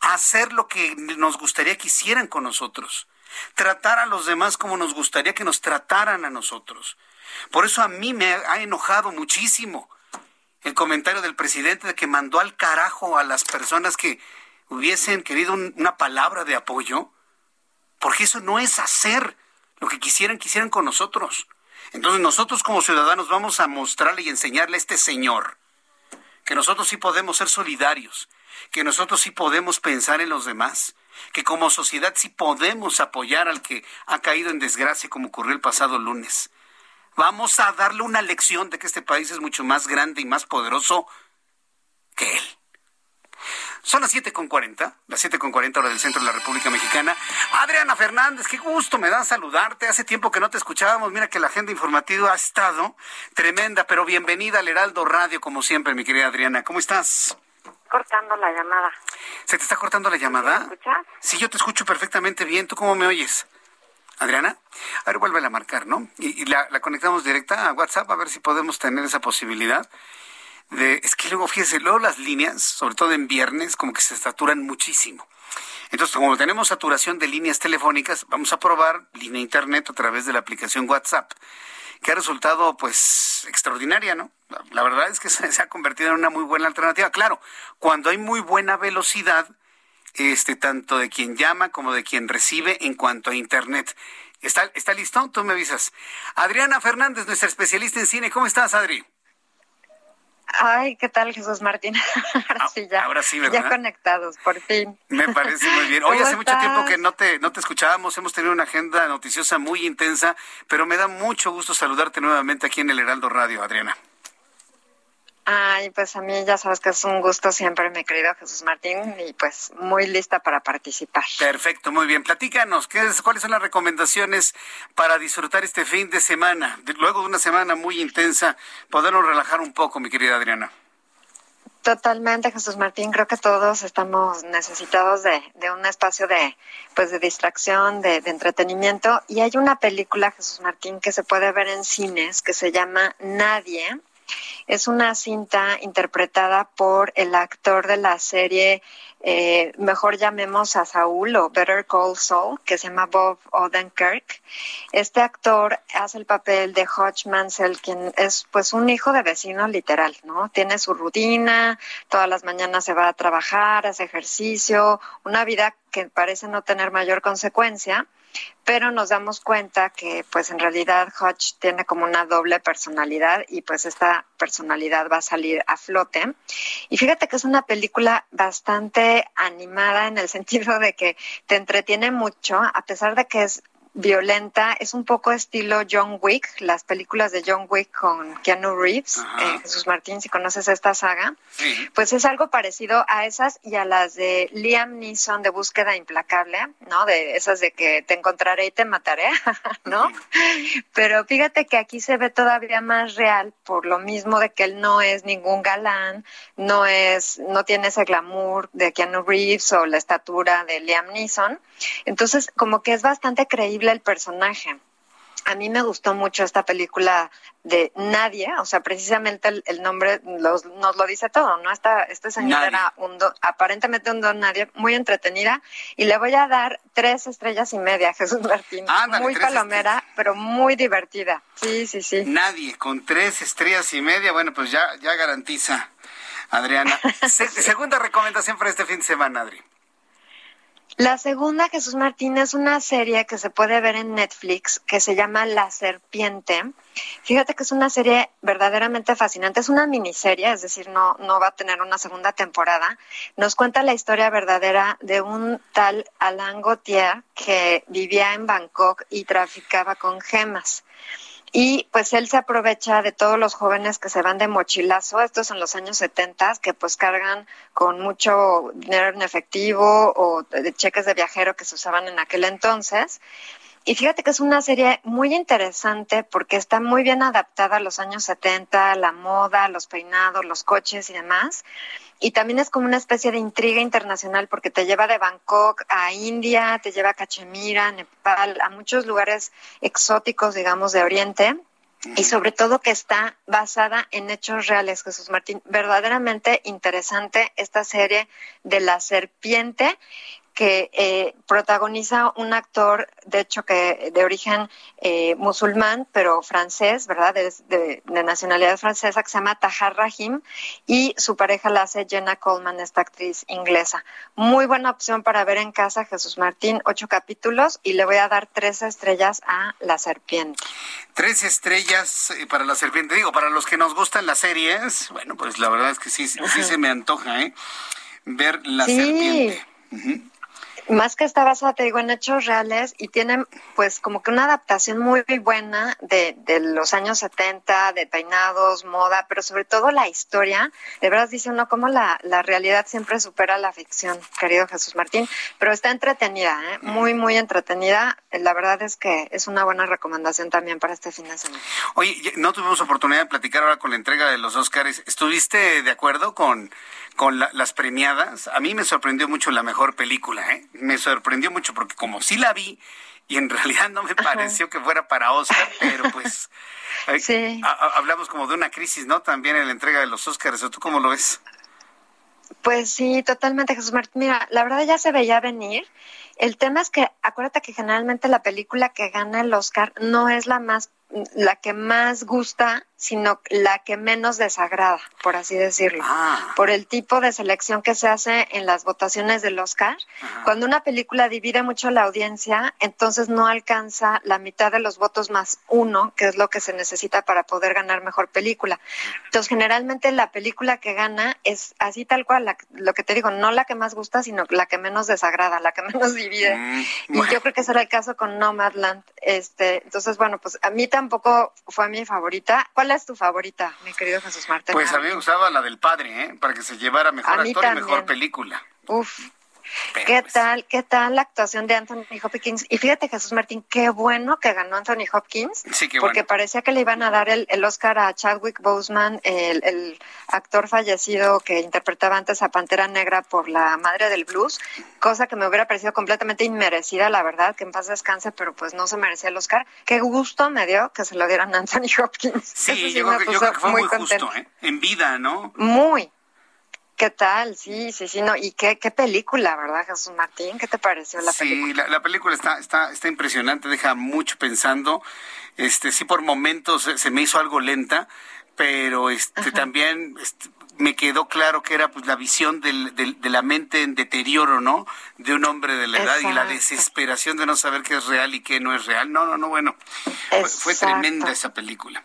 S5: hacer lo que nos gustaría que hicieran con nosotros, tratar a los demás como nos gustaría que nos trataran a nosotros. Por eso a mí me ha enojado muchísimo el comentario del presidente de que mandó al carajo a las personas que hubiesen querido una palabra de apoyo, porque eso no es hacer lo que quisieran, quisieran con nosotros. Entonces nosotros como ciudadanos vamos a mostrarle y enseñarle a este señor que nosotros sí podemos ser solidarios, que nosotros sí podemos pensar en los demás, que como sociedad sí podemos apoyar al que ha caído en desgracia como ocurrió el pasado lunes. Vamos a darle una lección de que este país es mucho más grande y más poderoso que él. Son las 7.40, las 7.40 hora del centro de la República Mexicana. Adriana Fernández, qué gusto me da saludarte. Hace tiempo que no te escuchábamos. Mira que la agenda informativa ha estado tremenda, pero bienvenida al Heraldo Radio, como siempre, mi querida Adriana. ¿Cómo estás?
S19: Cortando la llamada.
S5: ¿Se te está cortando la llamada? ¿Me escuchas? Sí, yo te escucho perfectamente bien. ¿Tú cómo me oyes? Adriana, a ver, vuelve a marcar, ¿no? Y, la, conectamos directa a WhatsApp a ver si podemos tener esa posibilidad es que luego, fíjese, luego las líneas, sobre todo en viernes, como que se saturan muchísimo. Entonces, como tenemos saturación de líneas telefónicas, vamos a probar línea internet a través de la aplicación WhatsApp, que ha resultado, pues, extraordinaria, ¿no? La verdad es que se ha convertido en una muy buena alternativa. Claro, cuando hay muy buena velocidad, este, tanto de quien llama como de quien recibe en cuanto a Internet. ¿Está, está listo? Tú me avisas. Adriana Fernández, nuestra especialista en cine. ¿Cómo estás, Adri?
S19: Ay, ¿qué tal, Jesús Martín? ahora sí, ya.
S5: Ahora sí, ¿verdad?
S19: Ya conectados, por fin.
S5: Me parece muy bien. Hoy hace mucho tiempo que no te, no te escuchábamos. Hemos tenido una agenda noticiosa muy intensa, pero me da mucho gusto saludarte nuevamente aquí en el Heraldo Radio, Adriana.
S19: Ay, pues a mí ya sabes que es un gusto siempre, mi querido Jesús Martín, y pues muy lista para participar.
S5: Perfecto, muy bien. Platícanos, ¿qué es, ¿cuáles son las recomendaciones para disfrutar este fin de semana? Luego de una semana muy intensa, podernos relajar un poco, mi querida Adriana.
S19: Totalmente, Jesús Martín. Creo que todos estamos necesitados de, de un espacio de, pues, de distracción, de, de, entretenimiento. Y hay una película, Jesús Martín, que se puede ver en cines que se llama Nadie es una cinta interpretada por el actor de la serie, eh, mejor llamemos a Saúl o Better Call Saul, que se llama Bob Odenkirk. Este actor hace el papel de Hodge Mansell, quien es pues un hijo de vecino literal, ¿no? Tiene su rutina, todas las mañanas se va a trabajar, hace ejercicio, una vida que parece no tener mayor consecuencia pero nos damos cuenta que pues en realidad Hodge tiene como una doble personalidad y pues esta personalidad va a salir a flote. Y fíjate que es una película bastante animada en el sentido de que te entretiene mucho, a pesar de que es violenta, es un poco estilo John Wick, las películas de John Wick con Keanu Reeves, eh, Jesús Martín, si conoces esta saga, pues es algo parecido a esas y a las de Liam Neeson de Búsqueda Implacable, ¿no? De esas de que te encontraré y te mataré, ¿no? Pero fíjate que aquí se ve todavía más real por lo mismo de que él no es ningún galán, no es, no tiene ese glamour de Keanu Reeves o la estatura de Liam Neeson, entonces como que es bastante creíble el personaje. A mí me gustó mucho esta película de Nadie, o sea, precisamente el, nombre nos lo dice todo, ¿no? Esta, este señor era un aparentemente un don nadie, muy entretenida, y le voy a dar tres estrellas y media, Jesús Martín. muy palomera, pero muy divertida. Sí, sí, sí.
S5: Nadie, con tres estrellas y media, bueno, pues ya, ya garantiza, Adriana. segunda recomendación para este fin de semana, Adri.
S19: La segunda, Jesús Martín, es una serie que se puede ver en Netflix que se llama La Serpiente. Fíjate que es una serie verdaderamente fascinante. Es una miniserie, es decir, no, no va a tener una segunda temporada. Nos cuenta la historia verdadera de un tal Alain Gauthier que vivía en Bangkok y traficaba con gemas. Y pues él se aprovecha de todos los jóvenes que se van de mochilazo, estos en los años 70, que pues cargan con mucho dinero en efectivo o de cheques de viajero que se usaban en aquel entonces. Y fíjate que es una serie muy interesante porque está muy bien adaptada a los años 70, la moda, los peinados, los coches y demás y también es como una especie de intriga internacional porque te lleva de Bangkok a India, te lleva a Cachemira, Nepal, a muchos lugares exóticos, digamos, de Oriente. Y sobre todo que está basada en hechos reales, Jesús Martín. Verdaderamente interesante esta serie de la serpiente que eh, protagoniza un actor, de hecho, que de origen eh, musulmán, pero francés, ¿verdad? De, nacionalidad francesa, que se llama Tahar Rahim, y su pareja la hace Jenna Coleman, esta actriz inglesa. Muy buena opción para ver en casa, Jesús Martín, ocho capítulos, y le voy a dar tres estrellas a La Serpiente.
S5: Tres estrellas eh, para La Serpiente. Digo, para los que nos gustan las series, bueno, pues la verdad es que sí, sí se me antoja, ¿eh? Ver La Serpiente
S19: más que está basada, te digo, en hechos reales y tienen pues como que una adaptación muy, buena de, de, los años 70, de peinados, moda, pero sobre todo la historia. De verdad dice uno cómo la, la realidad siempre supera la ficción, querido Jesús Martín, pero está entretenida, ¿eh? muy, muy entretenida. La verdad es que es una buena recomendación también para este fin de semana.
S5: Oye, no tuvimos oportunidad de platicar ahora con la entrega de los Oscars. ¿Estuviste de acuerdo con con las premiadas, a mí me sorprendió mucho la mejor película, ¿eh? Me sorprendió mucho porque como sí la vi y en realidad no me pareció que fuera para Oscar, pero pues sí. hablamos como de una crisis, ¿no? También en la entrega de los Oscars, ¿o tú cómo lo ves?
S19: Pues sí, totalmente, Jesús Martín. Mira, la verdad ya se veía venir. El tema es que, acuérdate que generalmente la película que gana el Oscar no es la más la que más gusta, sino la que menos desagrada, por así decirlo,
S5: Ah.
S19: por el tipo de selección que se hace en las votaciones del Oscar. Cuando una película divide mucho la audiencia, entonces no alcanza la mitad de los votos más uno, que es lo que se necesita para poder ganar mejor película. Entonces, generalmente la película que gana es así tal cual, la- lo que te digo, no la que más gusta, sino la que menos desagrada, la que menos divide. Y yo creo que ese era el caso con Nomadland. Este, entonces, bueno, pues a mí tampoco fue mi favorita. ¿Cuál es tu favorita, mi querido Jesús Martín?
S5: Pues a mí me gustaba la del padre, ¿eh? Para que se llevara mejor actor y mejor película.
S19: Uf. ¿Qué tal, qué tal la actuación de Anthony Hopkins? Y fíjate, Jesús Martín, qué bueno que ganó Anthony Hopkins,
S5: Sí, qué
S19: porque
S5: bueno.
S19: parecía que le iban a dar el, el Oscar a Chadwick Boseman, el, el actor fallecido que interpretaba antes a Pantera Negra por la madre del blues, cosa que me hubiera parecido completamente inmerecida, la verdad, que en paz descanse, pero pues no se merecía el Oscar. Qué gusto me dio que se lo dieran a Anthony Hopkins.
S5: Sí,
S19: Eso
S5: yo,
S19: me
S5: creo que, yo creo que fue muy,
S19: contenta.
S5: justo, ¿eh? En vida, ¿no?
S19: Muy. ¿Qué tal? Sí, sí, sí, no. Y qué, qué película, ¿verdad, Jesús Martín? ¿Qué te pareció la película?
S5: Sí, la, la película está, está, está impresionante, deja mucho pensando. Este, sí, por momentos se, se me hizo algo lenta, pero este, también este, me quedó claro que era pues la visión del, del- de la mente en deterioro, ¿no? De un hombre de la edad y la desesperación de no saber qué es real y qué no es real. No, no, no, bueno. Fue, fue tremenda esa película.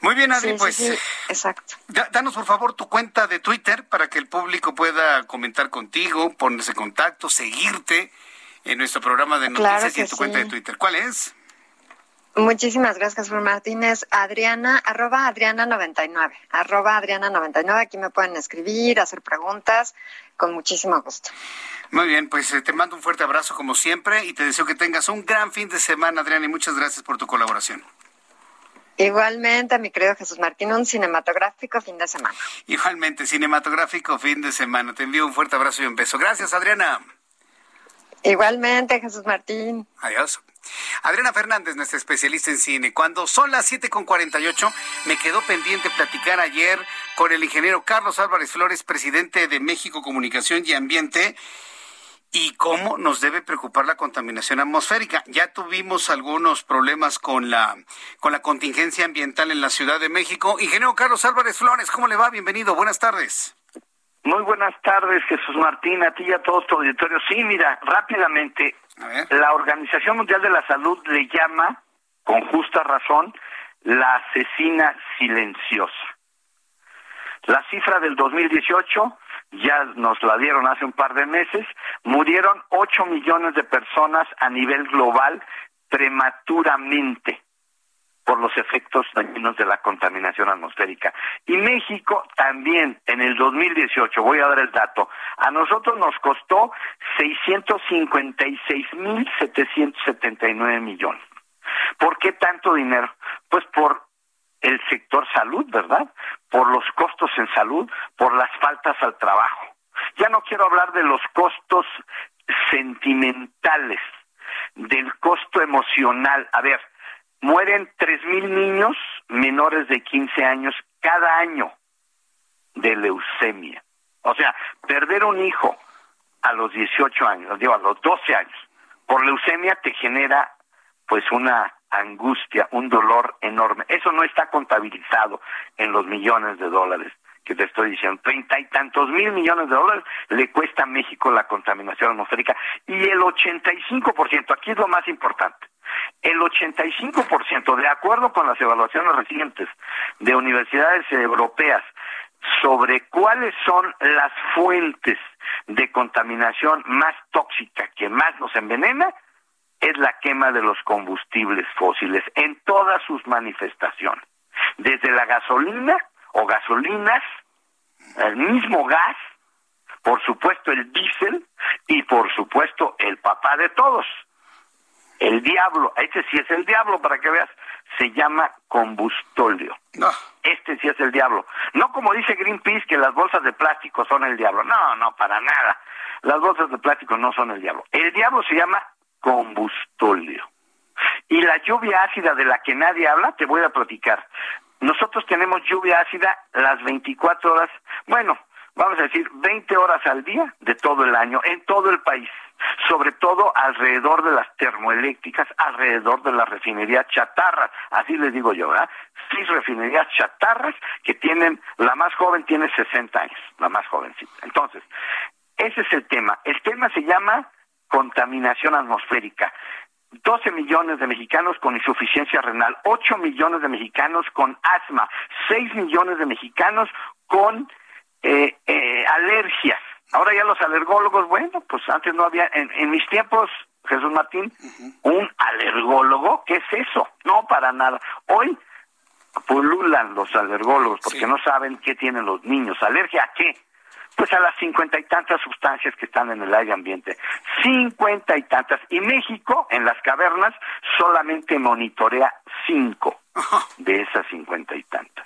S5: Muy bien, Adri,
S19: Sí,
S5: pues.
S19: sí, exacto.
S5: Da- Danos por favor tu cuenta de Twitter para que el público pueda comentar contigo, ponerse en contacto, seguirte en nuestro programa de
S19: Claro
S5: noticias y en tu cuenta de Twitter. ¿Cuál es?
S19: Muchísimas gracias, Jesús Martínez. Adriana, arroba Adriana99, arroba Adriana99. Aquí me pueden escribir, hacer preguntas, con muchísimo gusto.
S5: Muy bien, pues eh, te mando un fuerte abrazo como siempre y te deseo que tengas un gran fin de semana, Adriana, y muchas gracias por tu colaboración.
S19: Igualmente, mi querido Jesús Martín, un cinematográfico fin de semana.
S5: Igualmente, cinematográfico fin de semana. Te envío un fuerte abrazo y un beso. Gracias, Adriana.
S19: Igualmente, Jesús Martín.
S5: Adiós. Adriana Fernández, nuestra especialista en cine. Cuando son las 7.48, me quedó pendiente platicar ayer con el ingeniero Carlos Álvarez Flores, presidente de México Comunicación y Ambiente, y cómo nos debe preocupar la contaminación atmosférica. Ya tuvimos algunos problemas con la, con la contingencia ambiental en la Ciudad de México. Ingeniero Carlos Álvarez Flores, ¿cómo le va? Bienvenido, buenas tardes.
S7: Muy buenas tardes, Jesús Martín, a ti y a todo tu auditorio. Sí, mira, rápidamente, la Organización Mundial de la Salud le llama, con justa razón, la asesina silenciosa. La cifra del 2018 ya nos la dieron hace un par de meses, murieron 8 millones de personas a nivel global prematuramente por los efectos dañinos de la contaminación atmosférica. Y México también en el 2018, voy a dar el dato, a nosotros nos costó 656.779 millones. ¿Por qué tanto dinero? Pues por el sector salud, ¿verdad? Por los costos en salud, por las faltas al trabajo. Ya no quiero hablar de los costos sentimentales, del costo emocional. A ver, mueren tres mil niños menores de 15 años cada año de leucemia. O sea, perder un hijo a los 18 años, digo, a los 12 años, por leucemia te genera pues una angustia, un dolor enorme. Eso no está contabilizado en los millones de dólares que te estoy diciendo. Treinta y tantos mil millones de dólares le cuesta a México la contaminación atmosférica y el 85%, aquí es lo más importante, el 85%, de acuerdo con las evaluaciones recientes de universidades europeas sobre cuáles son las fuentes de contaminación más tóxica que más nos envenena, es la quema de los combustibles fósiles en todas sus manifestaciones, desde la gasolina o gasolinas, el mismo gas, por supuesto el diésel y por supuesto el papá de todos, el diablo, este sí es el diablo para que veas, se llama combustóleo. Este sí es el diablo. No como dice Greenpeace que las bolsas de plástico son el diablo. No, no, para nada. Las bolsas de plástico no son el diablo. El diablo se llama combustóleo. Y la lluvia ácida de la que nadie habla, te voy a platicar. Nosotros tenemos lluvia ácida las 24 horas, bueno, vamos a decir, 20 horas al día de todo el año en todo el país, sobre todo alrededor de las termoeléctricas, alrededor de las refinerías chatarras, así les digo yo, ¿verdad? Seis refinerías chatarras que tienen, la más joven tiene 60 años, la más jovencita. Entonces, ese es el tema. El tema se llama contaminación atmosférica. 12 millones de mexicanos con insuficiencia renal, 8 millones de mexicanos con asma, 6 millones de mexicanos con eh, eh, alergias. Ahora ya los alergólogos, bueno, pues antes no había, en, mis tiempos, Jesús Martín, un alergólogo, ¿qué es eso? No, para nada. Hoy pululan los alergólogos porque no saben qué tienen los niños. ¿Alergia a qué? pues a las cincuenta y tantas sustancias que están en el aire ambiente. Cincuenta y tantas. Y México, en las cavernas, solamente monitorea cinco de esas cincuenta y tantas.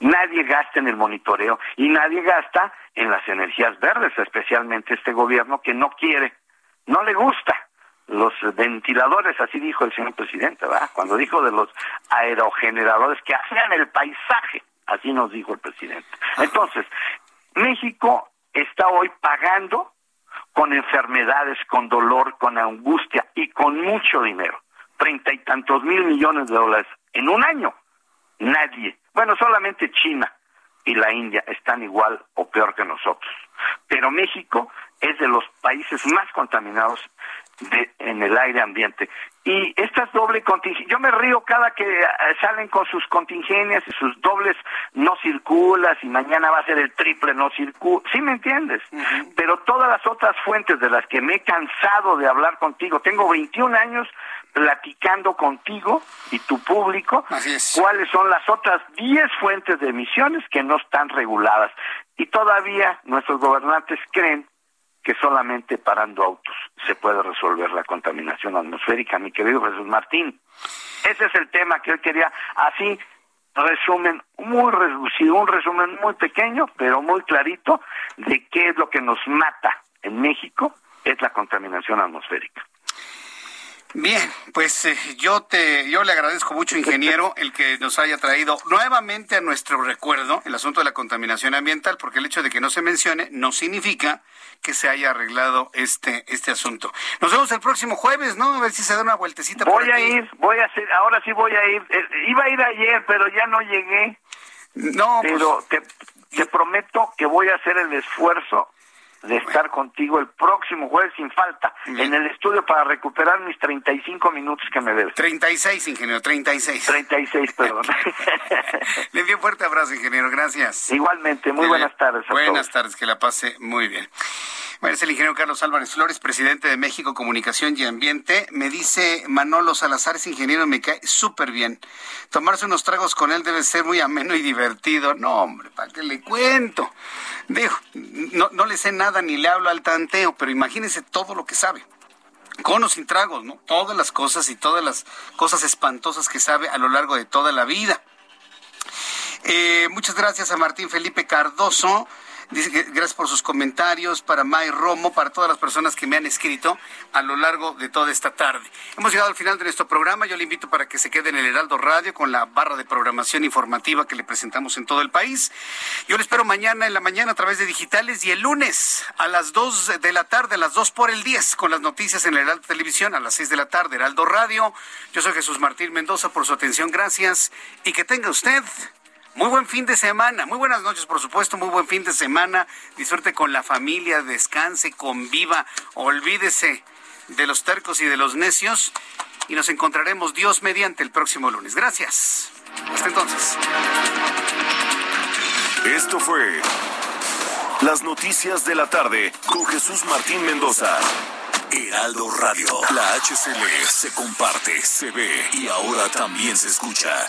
S7: Nadie gasta en el monitoreo y nadie gasta en las energías verdes, especialmente este gobierno que no quiere, no le gusta los ventiladores, así dijo el señor presidente, ¿verdad? Cuando dijo de los aerogeneradores que hacían el paisaje, así nos dijo el presidente. Entonces, México está hoy pagando con enfermedades, con dolor, con angustia y con mucho dinero. Treinta y tantos mil millones de dólares en un año. Nadie. Bueno, solamente China y la India están igual o peor que nosotros. Pero México es de los países más contaminados de, en el aire ambiente. Y estas doble contingencias, yo me río cada que eh, salen con sus contingenias y sus dobles no circulas y mañana va a ser el triple no circula, ¿sí me entiendes? Pero todas las otras fuentes de las que me he cansado de hablar contigo, tengo 21 años platicando contigo y tu público cuáles son las otras 10 fuentes de emisiones que no están reguladas. Y todavía nuestros gobernantes creen que solamente parando autos se puede resolver la contaminación atmosférica, mi querido Jesús Martín. Ese es el tema que hoy quería, así, resumen muy reducido, un resumen muy pequeño, pero muy clarito, de qué es lo que nos mata en México, es la contaminación atmosférica.
S5: Bien, pues eh, yo te, yo le agradezco mucho, ingeniero, el que nos haya traído nuevamente a nuestro recuerdo el asunto de la contaminación ambiental, porque el hecho de que no se mencione no significa que se haya arreglado este, este asunto. Nos vemos el próximo jueves, ¿no? A ver si se da una vueltecita.
S7: Voy a ir, voy a hacer, ahora sí voy a ir. Eh, iba a ir ayer, pero ya no llegué.
S5: No,
S7: pues pero te, te prometo que voy a hacer el esfuerzo de estar contigo el próximo jueves sin falta en el estudio para recuperar mis 35 minutos que me debes.
S5: 36, ingeniero, 36.
S7: 36, perdón.
S5: Le envío un fuerte abrazo, ingeniero, gracias.
S7: Igualmente, muy buenas tardes.
S5: A buenas tardes, que la pase muy bien. Bueno, es el ingeniero Carlos Álvarez Flores, presidente de México Comunicación y Ambiente. Me dice Manolo Salazar, ingeniero me cae súper bien. Tomarse unos tragos con él debe ser muy ameno y divertido. No, hombre, ¿para qué le cuento? Digo, no, no le sé nada ni le hablo al tanteo, pero imagínese todo lo que sabe con o sin tragos, ¿no? Todas las cosas y todas las cosas espantosas que sabe a lo largo de toda la vida. Eh, muchas gracias a Martín Felipe Cardoso. Dice que gracias por sus comentarios, para May Romo, para todas las personas que me han escrito a lo largo de toda esta tarde. Hemos llegado al final de nuestro programa. Yo le invito para que se quede en el Heraldo Radio con la barra de programación informativa que le presentamos en todo el país. Yo le espero mañana en la mañana a través de digitales y el lunes a las 2 de la tarde, a las 2 por el 10, con las noticias en el Heraldo Televisión a las 6 de la tarde, Heraldo Radio. Yo soy Jesús Martín Mendoza por su atención. Gracias y que tenga usted muy buen fin de semana, muy buenas noches, por supuesto, muy buen fin de semana. Disfrute con la familia, descanse, conviva, olvídese de los tercos y de los necios y nos encontraremos Dios mediante el próximo lunes. Gracias. Hasta entonces.
S4: Esto fue Las Noticias de la Tarde con Jesús Martín Mendoza. Heraldo Radio. La HCL se comparte, se ve y ahora también se escucha.